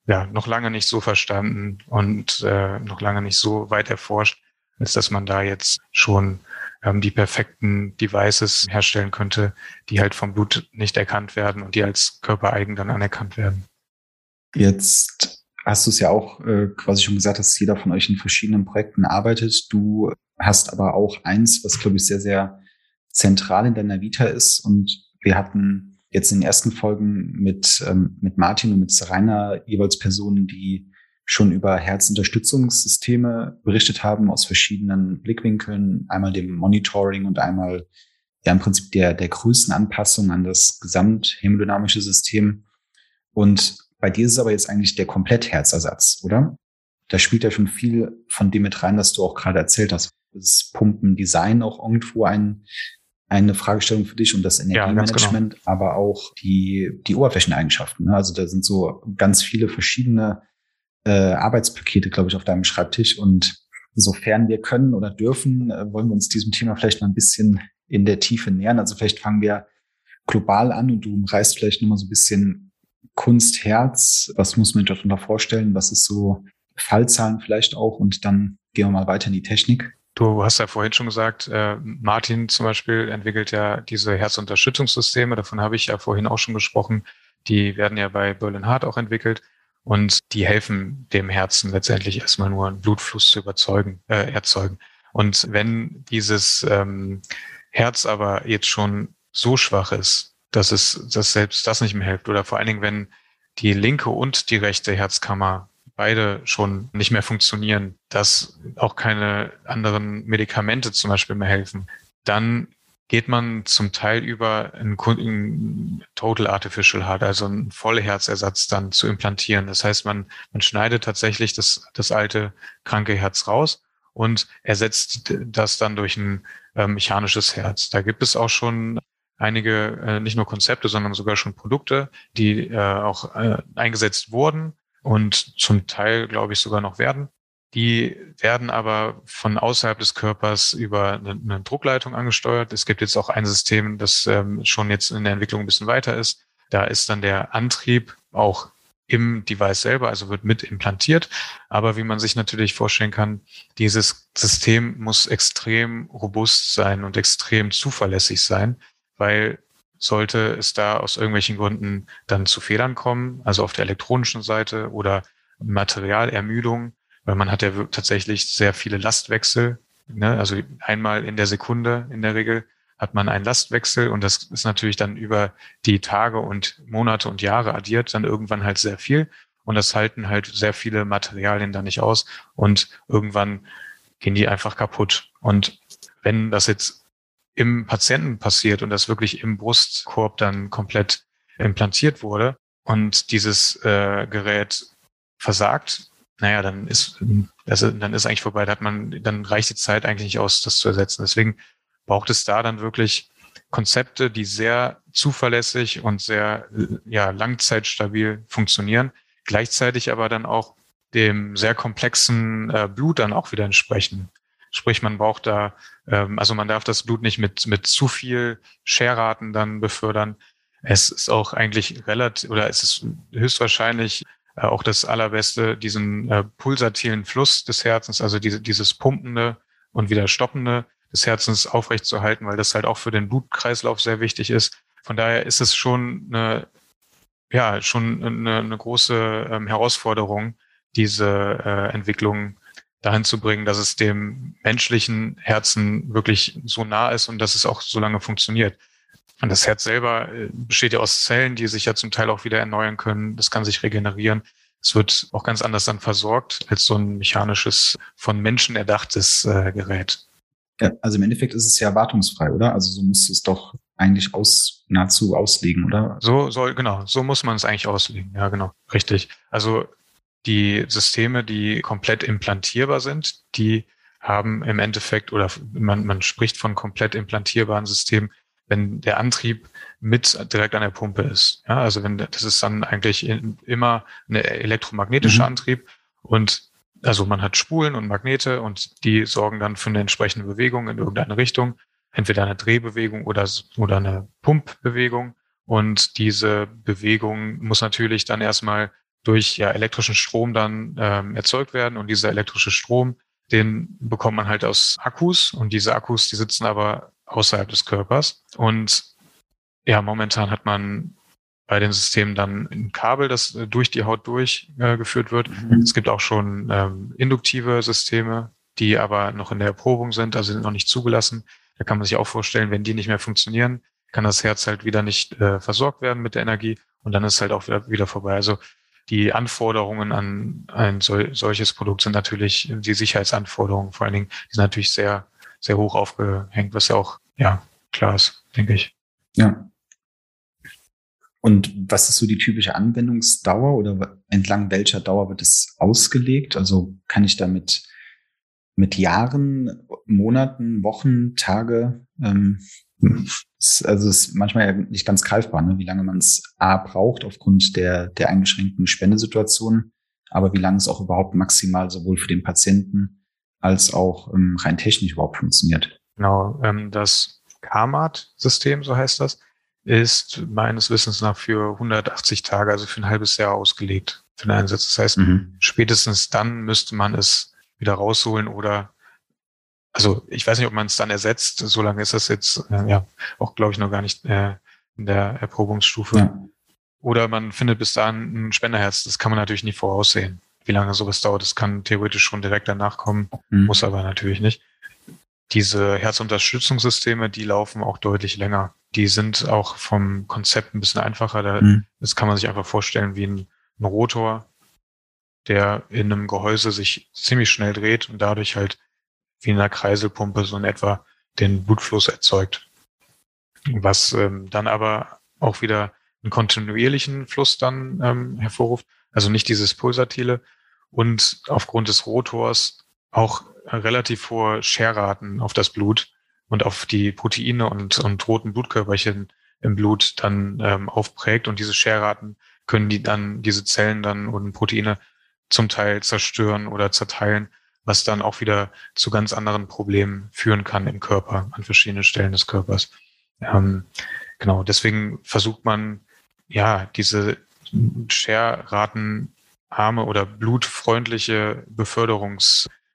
ja, noch lange nicht so verstanden und äh, noch lange nicht so weit erforscht, als dass man da jetzt schon ähm, die perfekten Devices herstellen könnte, die halt vom Blut nicht erkannt werden und die als körpereigen dann anerkannt werden. Jetzt hast du es ja auch äh, quasi schon gesagt, dass jeder von euch in verschiedenen Projekten arbeitet. Du hast aber auch eins, was glaube ich sehr, sehr zentral in deiner Vita ist. Und wir hatten jetzt in den ersten Folgen mit, ähm, mit Martin und mit Rainer jeweils Personen, die schon über Herzunterstützungssysteme berichtet haben aus verschiedenen Blickwinkeln, einmal dem Monitoring und einmal ja im Prinzip der, der Größenanpassung an das gesamthämodynamische System. Und bei dir ist es aber jetzt eigentlich der Komplettherzersatz, oder? da spielt ja schon viel von dem mit rein, was du auch gerade erzählt hast. Das Pumpendesign auch irgendwo ein, eine Fragestellung für dich und das. Energiemanagement, ja, genau. aber auch die, die Oberflächeneigenschaften. Ne? Also da sind so ganz viele verschiedene äh, Arbeitspakete, glaube ich, auf deinem Schreibtisch. Und sofern wir können oder dürfen, äh, wollen wir uns diesem Thema vielleicht mal ein bisschen in der Tiefe nähern. Also vielleicht fangen wir global an und du reißt vielleicht nochmal so ein bisschen Kunstherz. Was muss man sich darunter vorstellen? Was ist so Fallzahlen vielleicht auch? Und dann gehen wir mal weiter in die Technik. Du hast ja vorhin schon gesagt, äh, Martin zum Beispiel entwickelt ja diese Herzunterstützungssysteme. Davon habe ich ja vorhin auch schon gesprochen. Die werden ja bei Berlin Hart auch entwickelt und die helfen dem Herzen letztendlich erstmal nur einen Blutfluss zu überzeugen, äh, erzeugen. Und wenn dieses ähm, Herz aber jetzt schon so schwach ist, dass es, dass selbst das nicht mehr hilft, oder vor allen Dingen, wenn die linke und die rechte Herzkammer beide schon nicht mehr funktionieren, dass auch keine anderen Medikamente zum Beispiel mehr helfen, dann geht man zum Teil über einen, einen Total Artificial Heart, also einen Vollherzersatz dann zu implantieren. Das heißt, man, man schneidet tatsächlich das, das alte kranke Herz raus und ersetzt das dann durch ein äh, mechanisches Herz. Da gibt es auch schon einige, äh, nicht nur Konzepte, sondern sogar schon Produkte, die äh, auch äh, eingesetzt wurden und zum Teil, glaube ich, sogar noch werden. Die werden aber von außerhalb des Körpers über eine, Druckleitung angesteuert. Es gibt jetzt auch ein System, das ähm, schon jetzt in der Entwicklung ein bisschen weiter ist. Da ist dann der Antrieb auch im Device selber, also wird mit implantiert. Aber wie man sich natürlich vorstellen kann, dieses System muss extrem robust sein und extrem zuverlässig sein, weil sollte es da aus irgendwelchen Gründen dann zu Fehlern kommen, also auf der elektronischen Seite oder Materialermüdung, weil man hat ja tatsächlich sehr viele Lastwechsel. Ne? Also einmal in der Sekunde in der Regel hat man einen Lastwechsel und das ist natürlich dann über die Tage und Monate und Jahre addiert dann irgendwann halt sehr viel und das halten halt sehr viele Materialien da nicht aus und irgendwann gehen die einfach kaputt. Und wenn das jetzt im Patienten passiert und das wirklich im Brustkorb dann komplett implantiert wurde und dieses äh, Gerät versagt, naja, dann ist, also, dann ist eigentlich vorbei. Da hat man, dann reicht die Zeit eigentlich nicht aus, das zu ersetzen. Deswegen braucht es da dann wirklich Konzepte, die sehr zuverlässig und sehr ja, langzeitstabil funktionieren, gleichzeitig aber dann auch dem sehr komplexen äh, Blut dann auch wieder entsprechen. Sprich, man braucht da, ähm, also man darf das Blut nicht mit, mit zu viel Scherraten dann befördern. Es ist auch eigentlich relativ, oder es ist höchstwahrscheinlich äh, auch das Allerbeste, diesen äh, pulsatilen Fluss des Herzens, also diese, dieses pumpende und wieder stoppende des Herzens aufrechtzuerhalten, weil das halt auch für den Blutkreislauf sehr wichtig ist. Von daher ist es schon eine, ja, schon eine, eine große ähm, Herausforderung, diese äh, Entwicklung dahin zu bringen, dass es dem menschlichen Herzen wirklich so nah ist und dass es auch so lange funktioniert. Und das Herz selber äh, besteht ja aus Zellen, die sich ja zum Teil auch wieder erneuern können. Das kann sich regenerieren. Es wird auch ganz anders dann versorgt als so ein mechanisches, von Menschen erdachtes äh, Gerät. Ja, also im Endeffekt ist es ja wartungsfrei, oder? Also so muss es doch eigentlich aus, nahezu auslegen, oder? So soll, genau, so muss man es eigentlich auslegen. Ja, genau, richtig. Also die Systeme, die komplett implantierbar sind, die haben im Endeffekt, oder man, man spricht von komplett implantierbaren Systemen, wenn der Antrieb mit direkt an der Pumpe ist. Ja, also wenn das ist dann eigentlich in, immer ein elektromagnetischer mhm. Antrieb und also man hat Spulen und Magnete und die sorgen dann für eine entsprechende Bewegung in irgendeine Richtung, entweder eine Drehbewegung oder, oder eine Pumpbewegung. Und diese Bewegung muss natürlich dann erstmal durch ja, elektrischen Strom dann ähm, erzeugt werden. Und dieser elektrische Strom, den bekommt man halt aus Akkus. Und diese Akkus, die sitzen aber außerhalb des Körpers. Und ja, momentan hat man bei den Systemen dann ein Kabel, das äh, durch die Haut durchgeführt äh, wird. Mhm. Es gibt auch schon ähm, induktive Systeme, die aber noch in der Erprobung sind, also sind noch nicht zugelassen. Da kann man sich auch vorstellen, wenn die nicht mehr funktionieren, kann das Herz halt wieder nicht äh, versorgt werden mit der Energie und dann ist halt auch wieder, wieder vorbei. Also die Anforderungen an ein sol solches Produkt sind natürlich die Sicherheitsanforderungen vor allen Dingen, die sind natürlich sehr, sehr hoch aufgehängt, was ja auch, ja, klar ist, denke ich. Ja. Und was ist so die typische Anwendungsdauer oder entlang welcher Dauer wird es ausgelegt? Also kann ich damit mit Jahren, Monaten, Wochen, Tage, ähm, also es ist manchmal ja nicht ganz greifbar, ne? wie lange man es A braucht aufgrund der, der eingeschränkten Spendesituation, aber wie lange es auch überhaupt maximal sowohl für den Patienten als auch ähm, rein technisch überhaupt funktioniert. Genau, ähm, das CARMAT-System, so heißt das, ist meines Wissens nach für 180 Tage, also für ein halbes Jahr ausgelegt für den Einsatz. Das heißt, mhm. spätestens dann müsste man es wieder rausholen oder also ich weiß nicht, ob man es dann ersetzt. So lange ist das jetzt äh, ja auch, glaube ich, noch gar nicht äh, in der Erprobungsstufe. Ja. Oder man findet bis dahin ein Spenderherz. Das kann man natürlich nie voraussehen, wie lange sowas dauert. Das kann theoretisch schon direkt danach kommen, mhm. muss aber natürlich nicht. Diese Herzunterstützungssysteme, die laufen auch deutlich länger. Die sind auch vom Konzept ein bisschen einfacher. Da, mhm. Das kann man sich einfach vorstellen wie ein, ein Rotor, der in einem Gehäuse sich ziemlich schnell dreht und dadurch halt wie in einer Kreiselpumpe so in etwa den Blutfluss erzeugt. Was ähm, dann aber auch wieder einen kontinuierlichen Fluss dann ähm, hervorruft, also nicht dieses pulsatile und aufgrund des Rotors auch relativ hohe Scherraten auf das Blut und auf die Proteine und, und roten Blutkörperchen im Blut dann ähm, aufprägt und diese Scherraten können die dann diese Zellen dann und Proteine zum Teil zerstören oder zerteilen, was dann auch wieder zu ganz anderen Problemen führen kann im Körper, an verschiedenen Stellen des Körpers. Ähm, genau, deswegen versucht man ja diese Scherratenarme oder blutfreundliche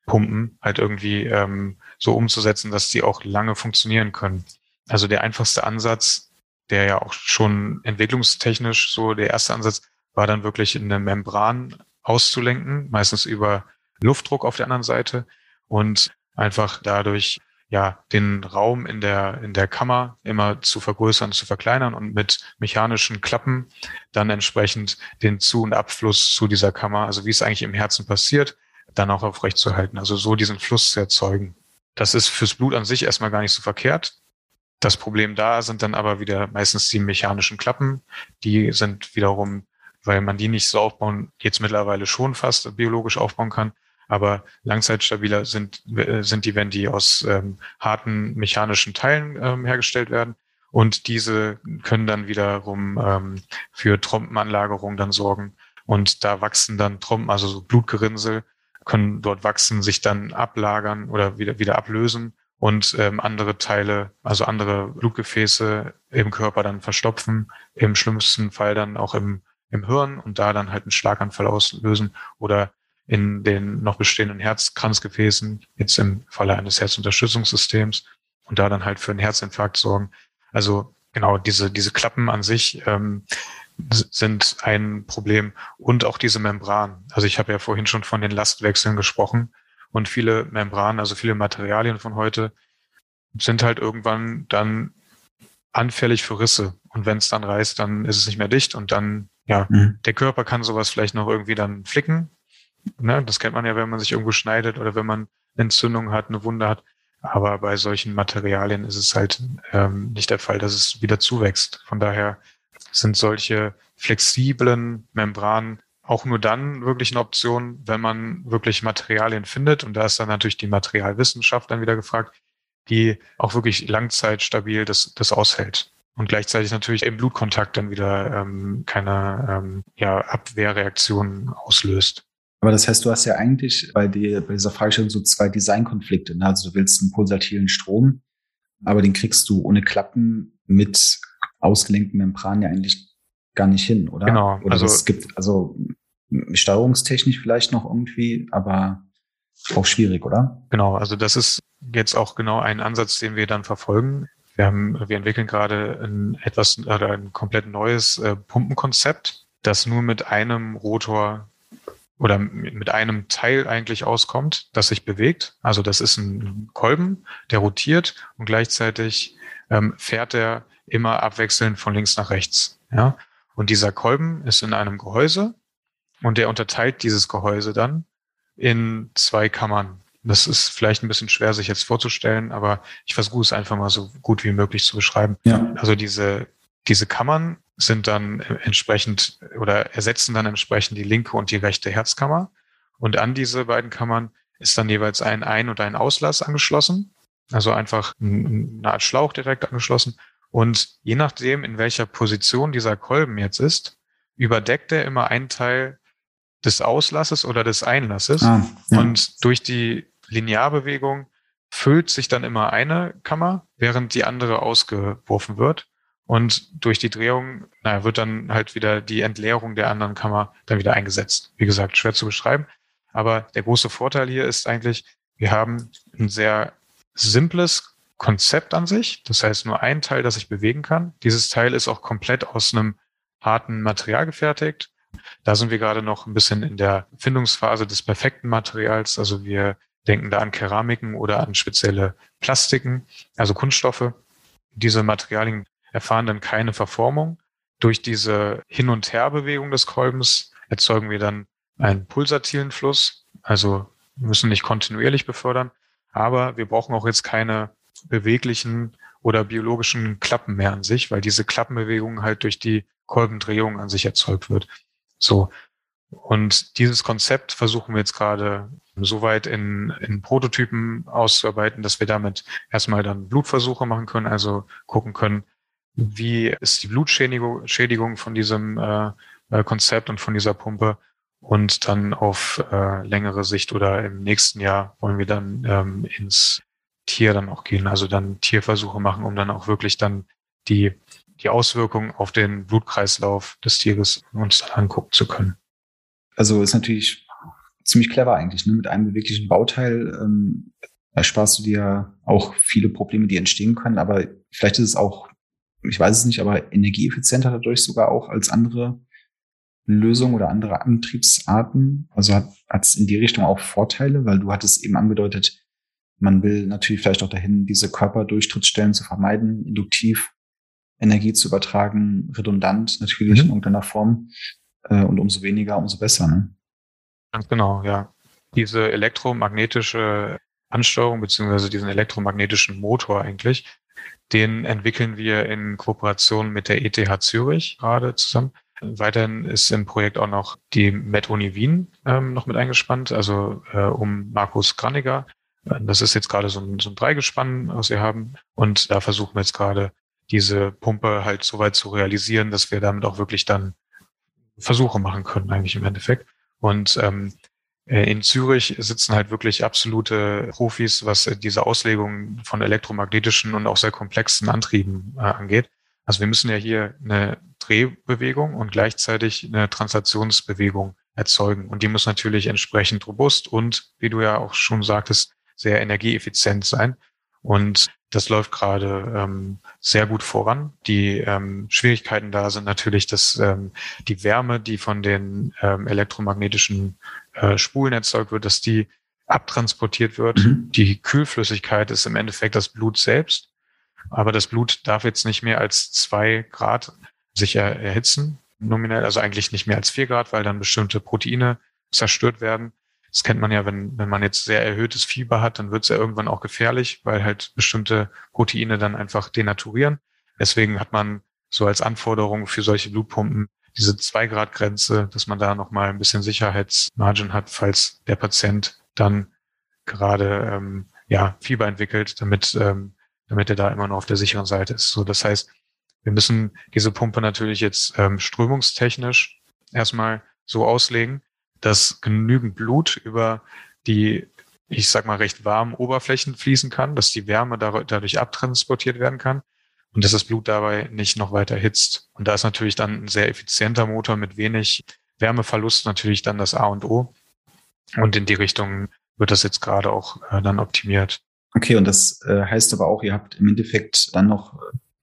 Beförderungspumpen halt irgendwie ähm, so umzusetzen, dass die auch lange funktionieren können. Also der einfachste Ansatz, der ja auch schon entwicklungstechnisch so der erste Ansatz war dann wirklich in eine Membran auszulenken, meistens über Luftdruck auf der anderen Seite und einfach dadurch ja den Raum in der in der Kammer immer zu vergrößern, zu verkleinern und mit mechanischen Klappen dann entsprechend den Zu- und Abfluss zu dieser Kammer, also wie es eigentlich im Herzen passiert, dann auch aufrechtzuerhalten. Also so diesen Fluss zu erzeugen. Das ist fürs Blut an sich erstmal gar nicht so verkehrt. Das Problem da sind dann aber wieder meistens die mechanischen Klappen. Die sind wiederum, weil man die nicht so aufbauen, jetzt mittlerweile schon fast biologisch aufbauen kann, aber langzeitstabiler sind, äh, sind die, wenn die aus ähm, harten mechanischen Teilen ähm, hergestellt werden. Und diese können dann wiederum ähm, für Trompenanlagerung dann sorgen. Und da wachsen dann Trompen, also so Blutgerinnsel, können dort wachsen, sich dann ablagern oder wieder, wieder ablösen und ähm, andere Teile, also andere Blutgefäße im Körper dann verstopfen, im schlimmsten Fall dann auch im, im Hirn und da dann halt einen Schlaganfall auslösen oder in den noch bestehenden Herzkranzgefäßen, jetzt im Falle eines Herzunterstützungssystems und da dann halt für einen Herzinfarkt sorgen. Also genau, diese, diese Klappen an sich ähm, sind ein Problem und auch diese Membran. Also ich habe ja vorhin schon von den Lastwechseln gesprochen und viele Membranen, also viele Materialien von heute sind halt irgendwann dann anfällig für Risse. Und wenn es dann reißt, dann ist es nicht mehr dicht und dann, ja, mhm. der Körper kann sowas vielleicht noch irgendwie dann flicken, Ne? Das kennt man ja, wenn man sich irgendwo schneidet oder wenn man Entzündung hat, eine Wunde hat. Aber bei solchen Materialien ist es halt ähm, nicht der Fall, dass es wieder zuwächst. Von daher sind solche flexiblen Membranen auch nur dann wirklich eine Option, wenn man wirklich Materialien findet. Und da ist dann natürlich die Materialwissenschaft dann wieder gefragt, die auch wirklich langzeitstabil das, das aushält. Und gleichzeitig natürlich im Blutkontakt dann wieder ähm, keine ähm, ja, Abwehrreaktion auslöst. Aber das heißt, du hast ja eigentlich bei, dir, bei dieser Fragestellung so zwei Designkonflikte. Ne? Also du willst einen pulsatilen Strom, aber den kriegst du ohne Klappen mit ausgelenkten Membranen ja eigentlich gar nicht hin, oder? Genau. Oder also es gibt also steuerungstechnisch vielleicht noch irgendwie, aber auch schwierig, oder? Genau. Also das ist jetzt auch genau ein Ansatz, den wir dann verfolgen. Wir haben, wir entwickeln gerade ein etwas oder ein komplett neues äh, Pumpenkonzept, das nur mit einem Rotor oder mit einem Teil eigentlich auskommt, das sich bewegt. Also das ist ein Kolben, der rotiert und gleichzeitig ähm, fährt er immer abwechselnd von links nach rechts. Ja? Und dieser Kolben ist in einem Gehäuse und der unterteilt dieses Gehäuse dann in zwei Kammern. Das ist vielleicht ein bisschen schwer, sich jetzt vorzustellen, aber ich versuche es einfach mal so gut wie möglich zu beschreiben. Ja. Also diese diese Kammern sind dann entsprechend oder ersetzen dann entsprechend die linke und die rechte Herzkammer. Und an diese beiden Kammern ist dann jeweils ein Ein- und ein Auslass angeschlossen. Also einfach eine Art Schlauch direkt angeschlossen. Und je nachdem, in welcher Position dieser Kolben jetzt ist, überdeckt er immer einen Teil des Auslasses oder des Einlasses. Ah, ja. Und durch die Linearbewegung füllt sich dann immer eine Kammer, während die andere ausgeworfen wird. Und durch die Drehung naja, wird dann halt wieder die Entleerung der anderen Kammer dann wieder eingesetzt. Wie gesagt, schwer zu beschreiben. Aber der große Vorteil hier ist eigentlich, wir haben ein sehr simples Konzept an sich. Das heißt, nur ein Teil, das ich bewegen kann. Dieses Teil ist auch komplett aus einem harten Material gefertigt. Da sind wir gerade noch ein bisschen in der Findungsphase des perfekten Materials. Also wir denken da an Keramiken oder an spezielle Plastiken, also Kunststoffe. Diese Materialien erfahren dann keine Verformung. Durch diese Hin- und Herbewegung des Kolbens erzeugen wir dann einen pulsatilen Fluss. Also wir müssen nicht kontinuierlich befördern, aber wir brauchen auch jetzt keine beweglichen oder biologischen Klappen mehr an sich, weil diese Klappenbewegung halt durch die Kolbendrehung an sich erzeugt wird. So. Und dieses Konzept versuchen wir jetzt gerade soweit in, in Prototypen auszuarbeiten, dass wir damit erstmal dann Blutversuche machen können, also gucken können, wie ist die Blutschädigung von diesem äh, äh, Konzept und von dieser Pumpe und dann auf äh, längere Sicht oder im nächsten Jahr wollen wir dann ähm, ins Tier dann auch gehen, also dann Tierversuche machen, um dann auch wirklich dann die, die Auswirkungen auf den Blutkreislauf des Tieres uns dann angucken zu können. Also ist natürlich ziemlich clever eigentlich, ne? Mit einem beweglichen Bauteil ähm, ersparst du dir auch viele Probleme, die entstehen können, aber vielleicht ist es auch, ich weiß es nicht, aber energieeffizienter dadurch sogar auch als andere Lösungen oder andere Antriebsarten. Also hat es in die Richtung auch Vorteile, weil du hattest eben angedeutet, man will natürlich vielleicht auch dahin, diese Körperdurchtrittsstellen zu vermeiden, induktiv Energie zu übertragen, redundant natürlich mhm. in irgendeiner Form. Äh, und umso weniger, umso besser. Ne? Ganz genau, ja. Diese elektromagnetische Ansteuerung beziehungsweise diesen elektromagnetischen Motor eigentlich, den entwickeln wir in Kooperation mit der ETH Zürich gerade zusammen. Weiterhin ist im Projekt auch noch die Med-Uni Wien ähm, noch mit eingespannt, also äh, um Markus Graniger. Das ist jetzt gerade so ein, so ein Dreigespann, was wir haben. Und da versuchen wir jetzt gerade diese Pumpe halt so weit zu realisieren, dass wir damit auch wirklich dann Versuche machen können, eigentlich im Endeffekt. Und ähm, äh, in Zürich sitzen halt wirklich absolute Profis, was diese Auslegung von elektromagnetischen und auch sehr komplexen Antrieben äh, angeht. Also wir müssen ja hier eine Drehbewegung und gleichzeitig eine Translationsbewegung erzeugen. Und die muss natürlich entsprechend robust und, wie du ja auch schon sagtest, sehr energieeffizient sein. Und das läuft gerade ähm, sehr gut voran. Die ähm, Schwierigkeiten da sind natürlich, dass ähm, die Wärme, die von den ähm, elektromagnetischen äh, Spulen erzeugt wird, dass die abtransportiert wird. Mhm. Die Kühlflüssigkeit ist im Endeffekt das Blut selbst. Aber das Blut darf jetzt nicht mehr als zwei Grad sich er erhitzen, nominell, also eigentlich nicht mehr als vier Grad, weil dann bestimmte Proteine zerstört werden. Das kennt man ja, wenn, wenn man jetzt sehr erhöhtes Fieber hat, dann wird es ja irgendwann auch gefährlich, weil halt bestimmte Proteine dann einfach denaturieren. Deswegen hat man so als Anforderung für solche Blutpumpen diese zwei Grad Grenze, dass man da nochmal ein bisschen Sicherheitsmargin hat, falls der Patient dann gerade ähm, ja Fieber entwickelt, damit ähm, damit er da immer noch auf der sicheren Seite ist. So, das heißt, wir müssen diese Pumpe natürlich jetzt ähm, strömungstechnisch erstmal so auslegen, dass genügend Blut über die, ich sag mal, recht warmen Oberflächen fließen kann, dass die Wärme dadurch abtransportiert werden kann und dass das Blut dabei nicht noch weiter hitzt. Und da ist natürlich dann ein sehr effizienter Motor mit wenig Wärmeverlust natürlich dann das A und O. Und in die Richtung wird das jetzt gerade auch äh, dann optimiert. Okay, und das äh, heißt aber auch, ihr habt im Endeffekt dann noch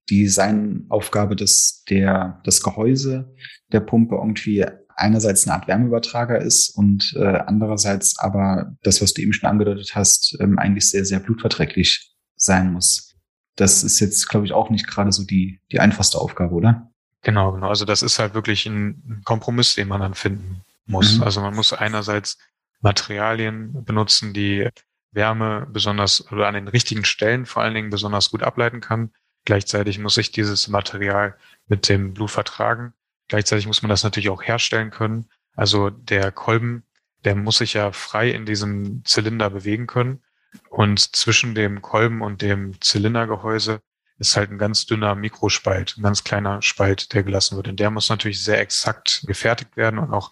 die Designaufgabe, dass der, das Gehäuse der Pumpe irgendwie einerseits eine Art Wärmeübertrager ist und äh, andererseits aber das, was du eben schon angedeutet hast, ähm, eigentlich sehr, sehr blutverträglich sein muss. Das ist jetzt, glaube ich, auch nicht gerade so die, die einfachste Aufgabe, oder? Genau, genau. Also das ist halt wirklich ein Kompromiss, den man dann finden muss. Mhm. Also man muss einerseits Materialien benutzen, die Wärme besonders oder an den richtigen Stellen vor allen Dingen besonders gut ableiten kann. Gleichzeitig muss sich dieses Material mit dem Blut vertragen. Gleichzeitig muss man das natürlich auch herstellen können. Also der Kolben, der muss sich ja frei in diesem Zylinder bewegen können. Und zwischen dem Kolben und dem Zylindergehäuse ist halt ein ganz dünner Mikrospalt, ein ganz kleiner Spalt, der gelassen wird. Und der muss natürlich sehr exakt gefertigt werden und auch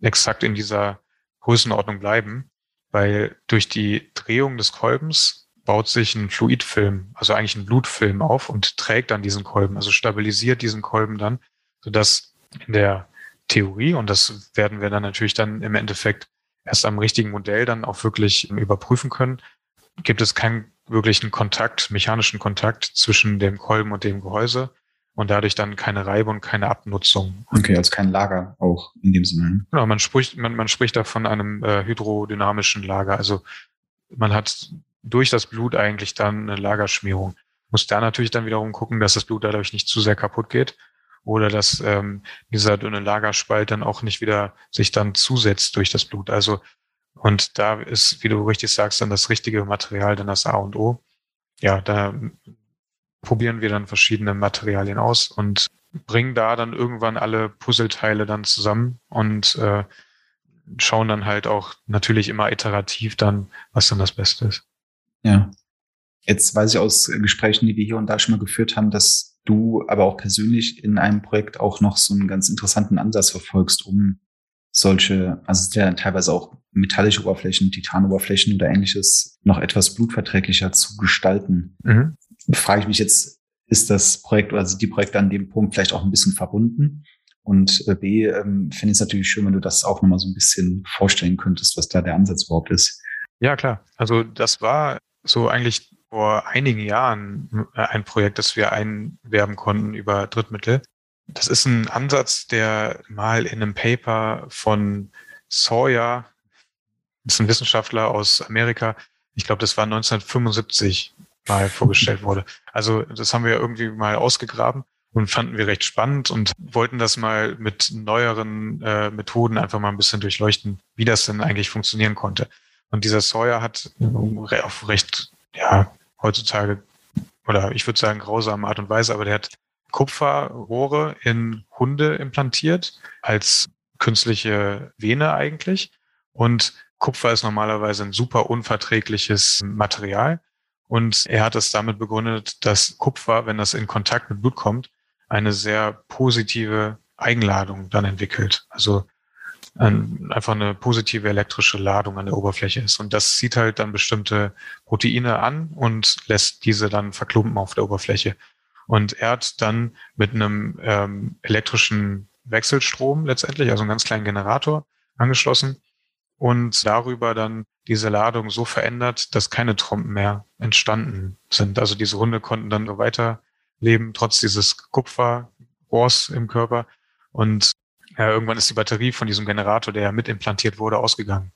exakt in dieser Größenordnung bleiben, weil durch die Drehung des Kolbens baut sich ein Fluidfilm, also eigentlich ein Blutfilm auf und trägt dann diesen Kolben, also stabilisiert diesen Kolben dann, sodass in der Theorie, und das werden wir dann natürlich dann im Endeffekt erst am richtigen Modell dann auch wirklich überprüfen können, gibt es keinen wirklichen Kontakt, mechanischen Kontakt zwischen dem Kolben und dem Gehäuse und dadurch dann keine Reibe und keine Abnutzung. Okay, also kein Lager auch in dem Sinne. Genau, man spricht, man, man spricht da von einem äh, hydrodynamischen Lager. Also man hat durch das Blut eigentlich dann eine Lagerschmierung. Muss da natürlich dann wiederum gucken, dass das Blut dadurch nicht zu sehr kaputt geht oder dass ähm, dieser dünne Lagerspalt dann auch nicht wieder sich dann zusetzt durch das Blut. Also und da ist, wie du richtig sagst, dann das richtige Material dann das A und O. Ja, da probieren wir dann verschiedene Materialien aus und bringen da dann irgendwann alle Puzzleteile dann zusammen und äh, schauen dann halt auch natürlich immer iterativ dann, was dann das Beste ist. Ja. Jetzt weiß ich aus Gesprächen, die wir hier und da schon mal geführt haben, dass du aber auch persönlich in einem Projekt auch noch so einen ganz interessanten Ansatz verfolgst, um solche, also ja teilweise auch metallische Oberflächen, Titanoberflächen oder ähnliches noch etwas blutverträglicher zu gestalten. Mhm. Frage ich mich jetzt, ist das Projekt oder sind die Projekte an dem Punkt vielleicht auch ein bisschen verbunden? Und äh, B, ähm, finde ich es natürlich schön, wenn du das auch nochmal so ein bisschen vorstellen könntest, was da der Ansatz überhaupt ist. Ja, klar. Also das war so eigentlich vor einigen Jahren äh, ein Projekt, das wir einwerben konnten über Drittmittel. Das ist ein Ansatz, der mal in einem Paper von Sawyer, das ist ein Wissenschaftler aus Amerika, ich glaube, das war 1975 mal vorgestellt wurde. Also das haben wir irgendwie mal ausgegraben und fanden wir recht spannend und wollten das mal mit neueren äh, Methoden einfach mal ein bisschen durchleuchten, wie das denn eigentlich funktionieren konnte. Und dieser Sawyer hat auf recht, ja, heutzutage, oder ich würde sagen, grausame Art und Weise, aber der hat Kupferrohre in Hunde implantiert, als künstliche Vene eigentlich. Und Kupfer ist normalerweise ein super unverträgliches Material. Und er hat es damit begründet, dass Kupfer, wenn das in Kontakt mit Blut kommt, eine sehr positive Eigenladung dann entwickelt. Also ein, einfach eine positive elektrische Ladung an der Oberfläche ist. Und das zieht halt dann bestimmte Proteine an und lässt diese dann verklumpen auf der Oberfläche. Und er hat dann mit einem ähm, elektrischen Wechselstrom letztendlich, also einen ganz kleinen Generator angeschlossen und darüber dann diese Ladung so verändert, dass keine Trompen mehr entstanden sind. Also diese Hunde konnten dann so weiterleben, trotz dieses Kupferrohrs im Körper. Und ja, irgendwann ist die Batterie von diesem Generator, der ja mit implantiert wurde, ausgegangen.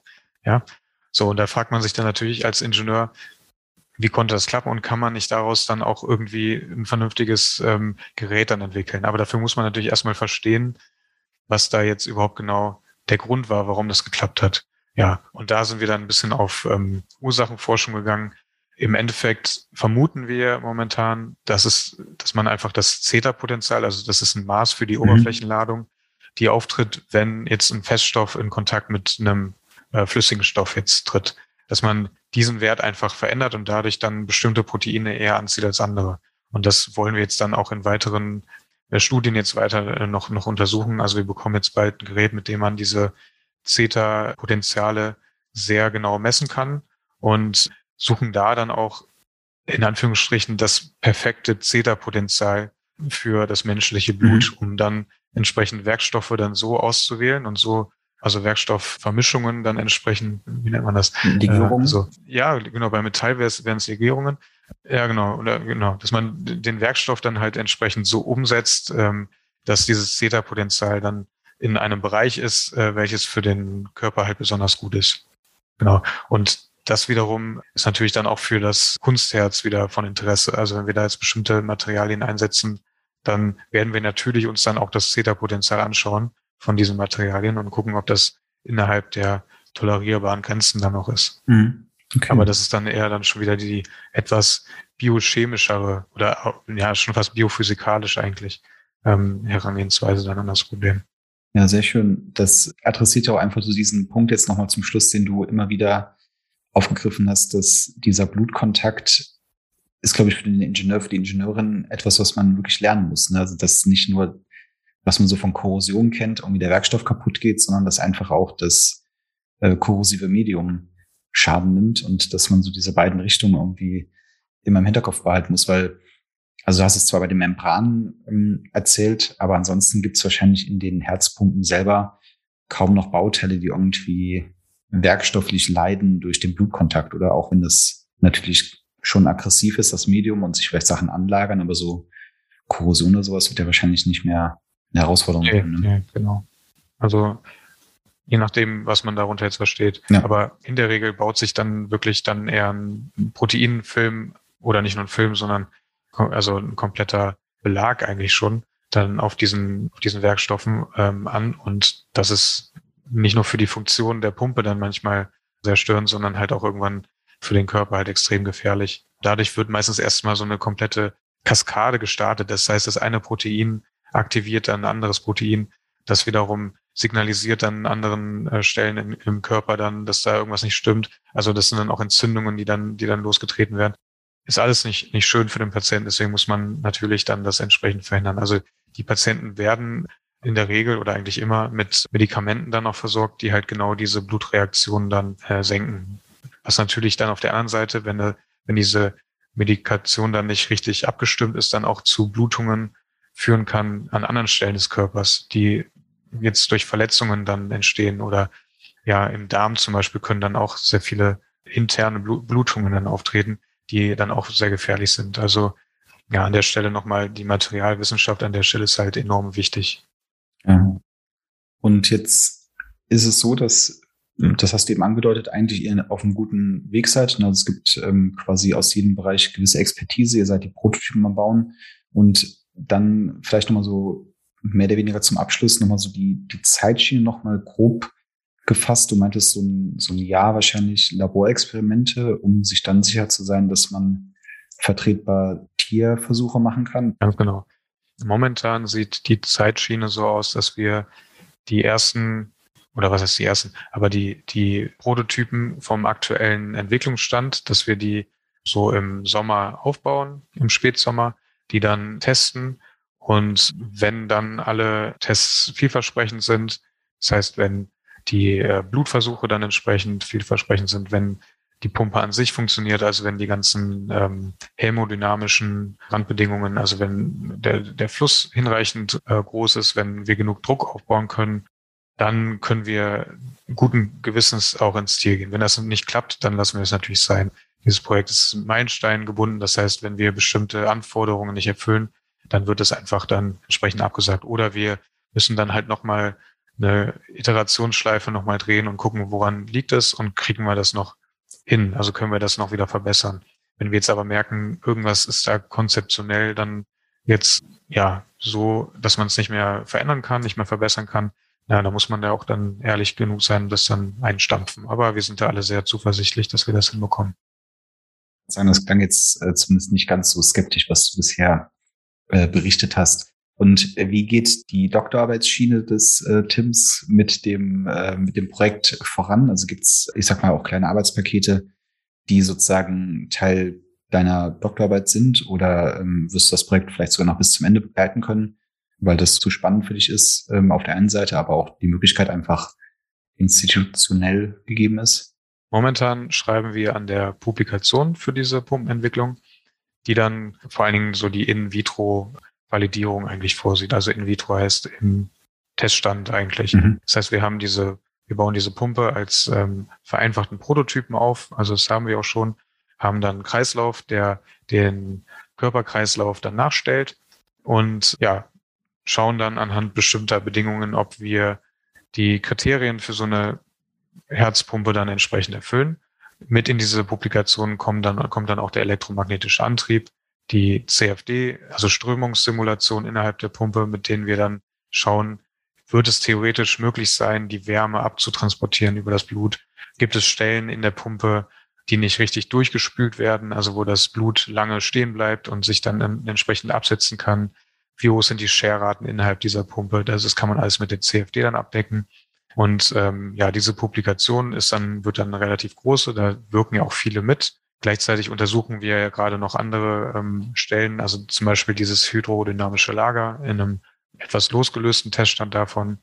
Ja, so, und da fragt man sich dann natürlich als Ingenieur, wie konnte das klappen und kann man nicht daraus dann auch irgendwie ein vernünftiges ähm, Gerät dann entwickeln? Aber dafür muss man natürlich erstmal verstehen, was da jetzt überhaupt genau der Grund war, warum das geklappt hat. Ja, und da sind wir dann ein bisschen auf ähm, Ursachenforschung gegangen. Im Endeffekt vermuten wir momentan, dass es, dass man einfach das Zeta-Potenzial, also das ist ein Maß für die mhm. Die auftritt, wenn jetzt ein Feststoff in Kontakt mit einem äh, flüssigen Stoff jetzt tritt, dass man diesen Wert einfach verändert und dadurch dann bestimmte Proteine eher anzieht als andere. Und das wollen wir jetzt dann auch in weiteren äh, Studien jetzt weiter äh, noch, noch untersuchen. Also wir bekommen jetzt bald ein Gerät, mit dem man diese Zeta-Potenziale sehr genau messen kann und suchen da dann auch in Anführungsstrichen das perfekte Zeta-Potenzial für das menschliche Blut, mhm. um dann entsprechend Werkstoffe dann so auszuwählen und so, also Werkstoffvermischungen dann entsprechend, wie nennt man das? Legierungen? Äh, so, ja, genau, bei Metall wären es Legierungen. Ja, genau, oder genau, dass man den Werkstoff dann halt entsprechend so umsetzt, ähm, dass dieses Zeta-Potenzial dann in einem Bereich ist, äh, welches für den Körper halt besonders gut ist. Genau. Und das wiederum ist natürlich dann auch für das Kunstherz wieder von Interesse. Also wenn wir da jetzt bestimmte Materialien einsetzen, dann werden wir natürlich uns dann auch das Zeta-Potenzial anschauen von diesen Materialien und gucken, ob das innerhalb der tolerierbaren Grenzen dann noch ist. Mhm. Okay. Aber das ist dann eher dann schon wieder die etwas biochemischere oder ja schon fast biophysikalisch eigentlich ähm, Herangehensweise dann an das Problem. Ja, sehr schön. Das adressiert ja auch einfach so diesen Punkt jetzt nochmal zum Schluss, den du immer wieder aufgegriffen hast, dass dieser Blutkontakt ist, glaube ich, für den Ingenieur, für die Ingenieurin etwas, was man wirklich lernen muss. Ne? Also das nicht nur, was man so von Korrosion kennt, irgendwie der Werkstoff kaputt geht, sondern dass einfach auch das äh, korrosive Medium Schaden nimmt und dass man so diese beiden Richtungen irgendwie immer im Hinterkopf behalten muss, weil also du hast es zwar bei den Membranen ähm, erzählt, aber ansonsten gibt es wahrscheinlich in den Herzpumpen selber kaum noch Bauteile, die irgendwie werkstofflich leiden durch den Blutkontakt oder auch wenn das natürlich schon aggressiv ist, das Medium und sich vielleicht Sachen anlagern, aber so Korrosion oder sowas wird ja wahrscheinlich nicht mehr eine Herausforderung sein. Ne? Nee, genau. Also je nachdem, was man darunter jetzt versteht. Ja. Aber in der Regel baut sich dann wirklich dann eher ein Proteinfilm oder nicht nur ein Film, sondern also ein kompletter Belag eigentlich schon dann auf diesen, auf diesen Werkstoffen ähm, an. Und das ist nicht nur für die Funktion der Pumpe dann manchmal sehr störend, sondern halt auch irgendwann für den Körper halt extrem gefährlich. Dadurch wird meistens erstmal so eine komplette Kaskade gestartet. Das heißt, das eine Protein aktiviert dann ein anderes Protein, das wiederum signalisiert dann an anderen äh, Stellen im, im Körper dann, dass da irgendwas nicht stimmt. Also das sind dann auch Entzündungen, die dann, die dann losgetreten werden ist alles nicht, nicht schön für den Patienten. Deswegen muss man natürlich dann das entsprechend verhindern. Also die Patienten werden in der Regel oder eigentlich immer mit Medikamenten dann auch versorgt, die halt genau diese Blutreaktionen dann äh, senken. Was natürlich dann auf der anderen Seite, wenn, äh, wenn diese Medikation dann nicht richtig abgestimmt ist, dann auch zu Blutungen führen kann an anderen Stellen des Körpers, die jetzt durch Verletzungen dann entstehen oder ja im Darm zum Beispiel können dann auch sehr viele interne Blutungen dann auftreten, die dann auch sehr gefährlich sind. Also ja, an der Stelle nochmal die Materialwissenschaft an der Stelle ist halt enorm wichtig. Ja. Und jetzt ist es so, dass, das hast du eben angedeutet, eigentlich ihr auf einem guten Weg seid. Also es gibt ähm, quasi aus jedem Bereich gewisse Expertise. Ihr seid die Prototypen am Bauen. Und dann vielleicht nochmal so mehr oder weniger zum Abschluss nochmal so die, die Zeitschiene nochmal grob gefasst. Du meintest so ein, so ein Jahr wahrscheinlich Laborexperimente, um sich dann sicher zu sein, dass man vertretbar Tierversuche machen kann. Ganz genau. Momentan sieht die Zeitschiene so aus, dass wir die ersten oder was heißt die ersten, aber die, die Prototypen vom aktuellen Entwicklungsstand, dass wir die so im Sommer aufbauen, im Spätsommer, die dann testen. Und wenn dann alle Tests vielversprechend sind, das heißt, wenn die äh, Blutversuche dann entsprechend vielversprechend sind, wenn die Pumpe an sich funktioniert, also wenn die ganzen ähm, hämodynamischen Randbedingungen, also wenn der, der Fluss hinreichend äh, groß ist, wenn wir genug Druck aufbauen können, dann können wir guten Gewissens auch ins Ziel gehen. Wenn das nicht klappt, dann lassen wir es natürlich sein. Dieses Projekt ist Meilenstein gebunden. Das heißt, wenn wir bestimmte Anforderungen nicht erfüllen, dann wird es einfach dann entsprechend abgesagt. Oder wir müssen dann halt nochmal eine Iterationsschleife nochmal drehen und gucken, woran liegt es und kriegen wir das noch hin? Also können wir das noch wieder verbessern. Wenn wir jetzt aber merken, irgendwas ist da konzeptionell dann jetzt ja so, dass man es nicht mehr verändern kann, nicht mehr verbessern kann, na, da muss man ja auch dann ehrlich genug sein, das dann einstampfen. Aber wir sind da alle sehr zuversichtlich, dass wir das hinbekommen. Das klang jetzt äh, zumindest nicht ganz so skeptisch, was du bisher äh, berichtet hast. Und äh, wie geht die Doktorarbeitsschiene des äh, Tims mit dem, äh, mit dem Projekt voran? Also gibt's, ich sag mal, auch kleine Arbeitspakete, die sozusagen Teil deiner Doktorarbeit sind? Oder ähm, wirst du das Projekt vielleicht sogar noch bis zum Ende begleiten können, weil das zu spannend für dich ist ähm, auf der einen Seite, aber auch die Möglichkeit einfach institutionell gegeben ist? Momentan schreiben wir an der Publikation für diese Pumpenentwicklung, die dann vor allen Dingen so die In-vitro Validierung eigentlich vorsieht. Also in vitro heißt im Teststand eigentlich. Mhm. Das heißt, wir haben diese, wir bauen diese Pumpe als ähm, vereinfachten Prototypen auf. Also das haben wir auch schon, haben dann einen Kreislauf, der den Körperkreislauf dann nachstellt und ja, schauen dann anhand bestimmter Bedingungen, ob wir die Kriterien für so eine Herzpumpe dann entsprechend erfüllen. Mit in diese Publikation kommt dann, kommt dann auch der elektromagnetische Antrieb, die CFD, also Strömungssimulation innerhalb der Pumpe, mit denen wir dann schauen, wird es theoretisch möglich sein, die Wärme abzutransportieren über das Blut? Gibt es Stellen in der Pumpe, die nicht richtig durchgespült werden, also wo das Blut lange stehen bleibt und sich dann entsprechend absetzen kann. Wie hoch sind die Scherraten innerhalb dieser Pumpe? Das, das kann man alles mit dem CFD dann abdecken. Und ähm, ja, diese Publikation ist dann, wird dann relativ große, da wirken ja auch viele mit. Gleichzeitig untersuchen wir ja gerade noch andere ähm, Stellen, also zum Beispiel dieses hydrodynamische Lager in einem etwas losgelösten Teststand davon,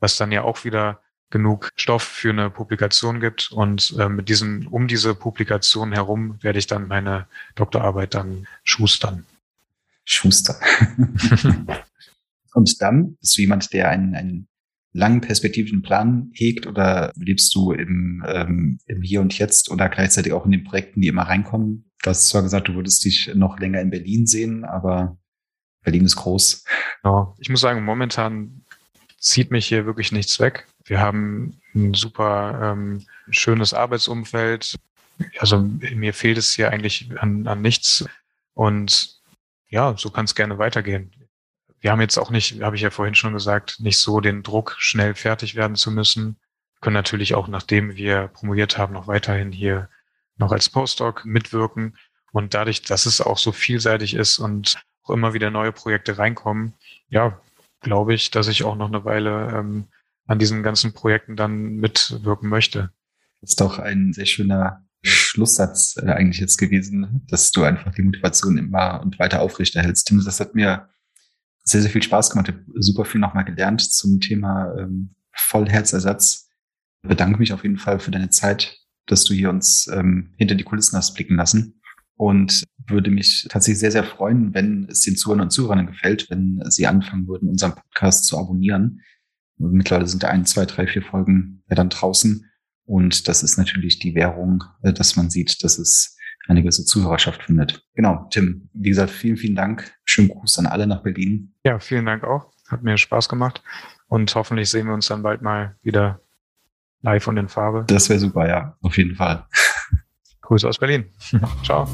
was dann ja auch wieder genug Stoff für eine Publikation gibt. Und äh, mit diesem, um diese Publikation herum werde ich dann meine Doktorarbeit dann schustern. Schuster. Und dann bist du jemand, der einen, einen langen perspektivischen Plan hegt oder lebst du im, ähm, im Hier und Jetzt oder gleichzeitig auch in den Projekten, die immer reinkommen? Du hast zwar gesagt, du würdest dich noch länger in Berlin sehen, aber Berlin ist groß. Ja, ich muss sagen, momentan zieht mich hier wirklich nichts weg. Wir haben ein super ähm, schönes Arbeitsumfeld. Also mir fehlt es hier eigentlich an, an nichts. Und ja, so kann es gerne weitergehen. Wir haben jetzt auch nicht, habe ich ja vorhin schon gesagt, nicht so den Druck, schnell fertig werden zu müssen. Wir können natürlich auch, nachdem wir promoviert haben, noch weiterhin hier noch als Postdoc mitwirken. Und dadurch, dass es auch so vielseitig ist und auch immer wieder neue Projekte reinkommen, ja, glaube ich, dass ich auch noch eine Weile ähm, an diesen ganzen Projekten dann mitwirken möchte. Das ist doch ein sehr schöner Schlusssatz äh, eigentlich jetzt gewesen, dass du einfach die Motivation immer und weiter aufrechterhältst. Tim, das hat mir sehr, sehr viel Spaß gemacht. Ich habe super viel nochmal gelernt zum Thema ähm, Vollherzersatz. Ich bedanke mich auf jeden Fall für deine Zeit, dass du hier uns ähm, hinter die Kulissen hast blicken lassen und würde mich tatsächlich sehr, sehr freuen, wenn es den Zuhörern und Zuhörern gefällt, wenn sie anfangen würden, unseren Podcast zu abonnieren. Mittlerweile sind da ein, zwei, drei, vier Folgen ja dann draußen. Und das ist natürlich die Währung, äh, dass man sieht, dass es eine gewisse Zuhörerschaft findet. Genau, Tim, wie gesagt, vielen, vielen Dank. Schönen Gruß an alle nach Berlin. Ja, vielen Dank auch. Hat mir Spaß gemacht. Und hoffentlich sehen wir uns dann bald mal wieder live und in Farbe. Das wäre super, ja, auf jeden Fall. Grüße aus Berlin. Ciao.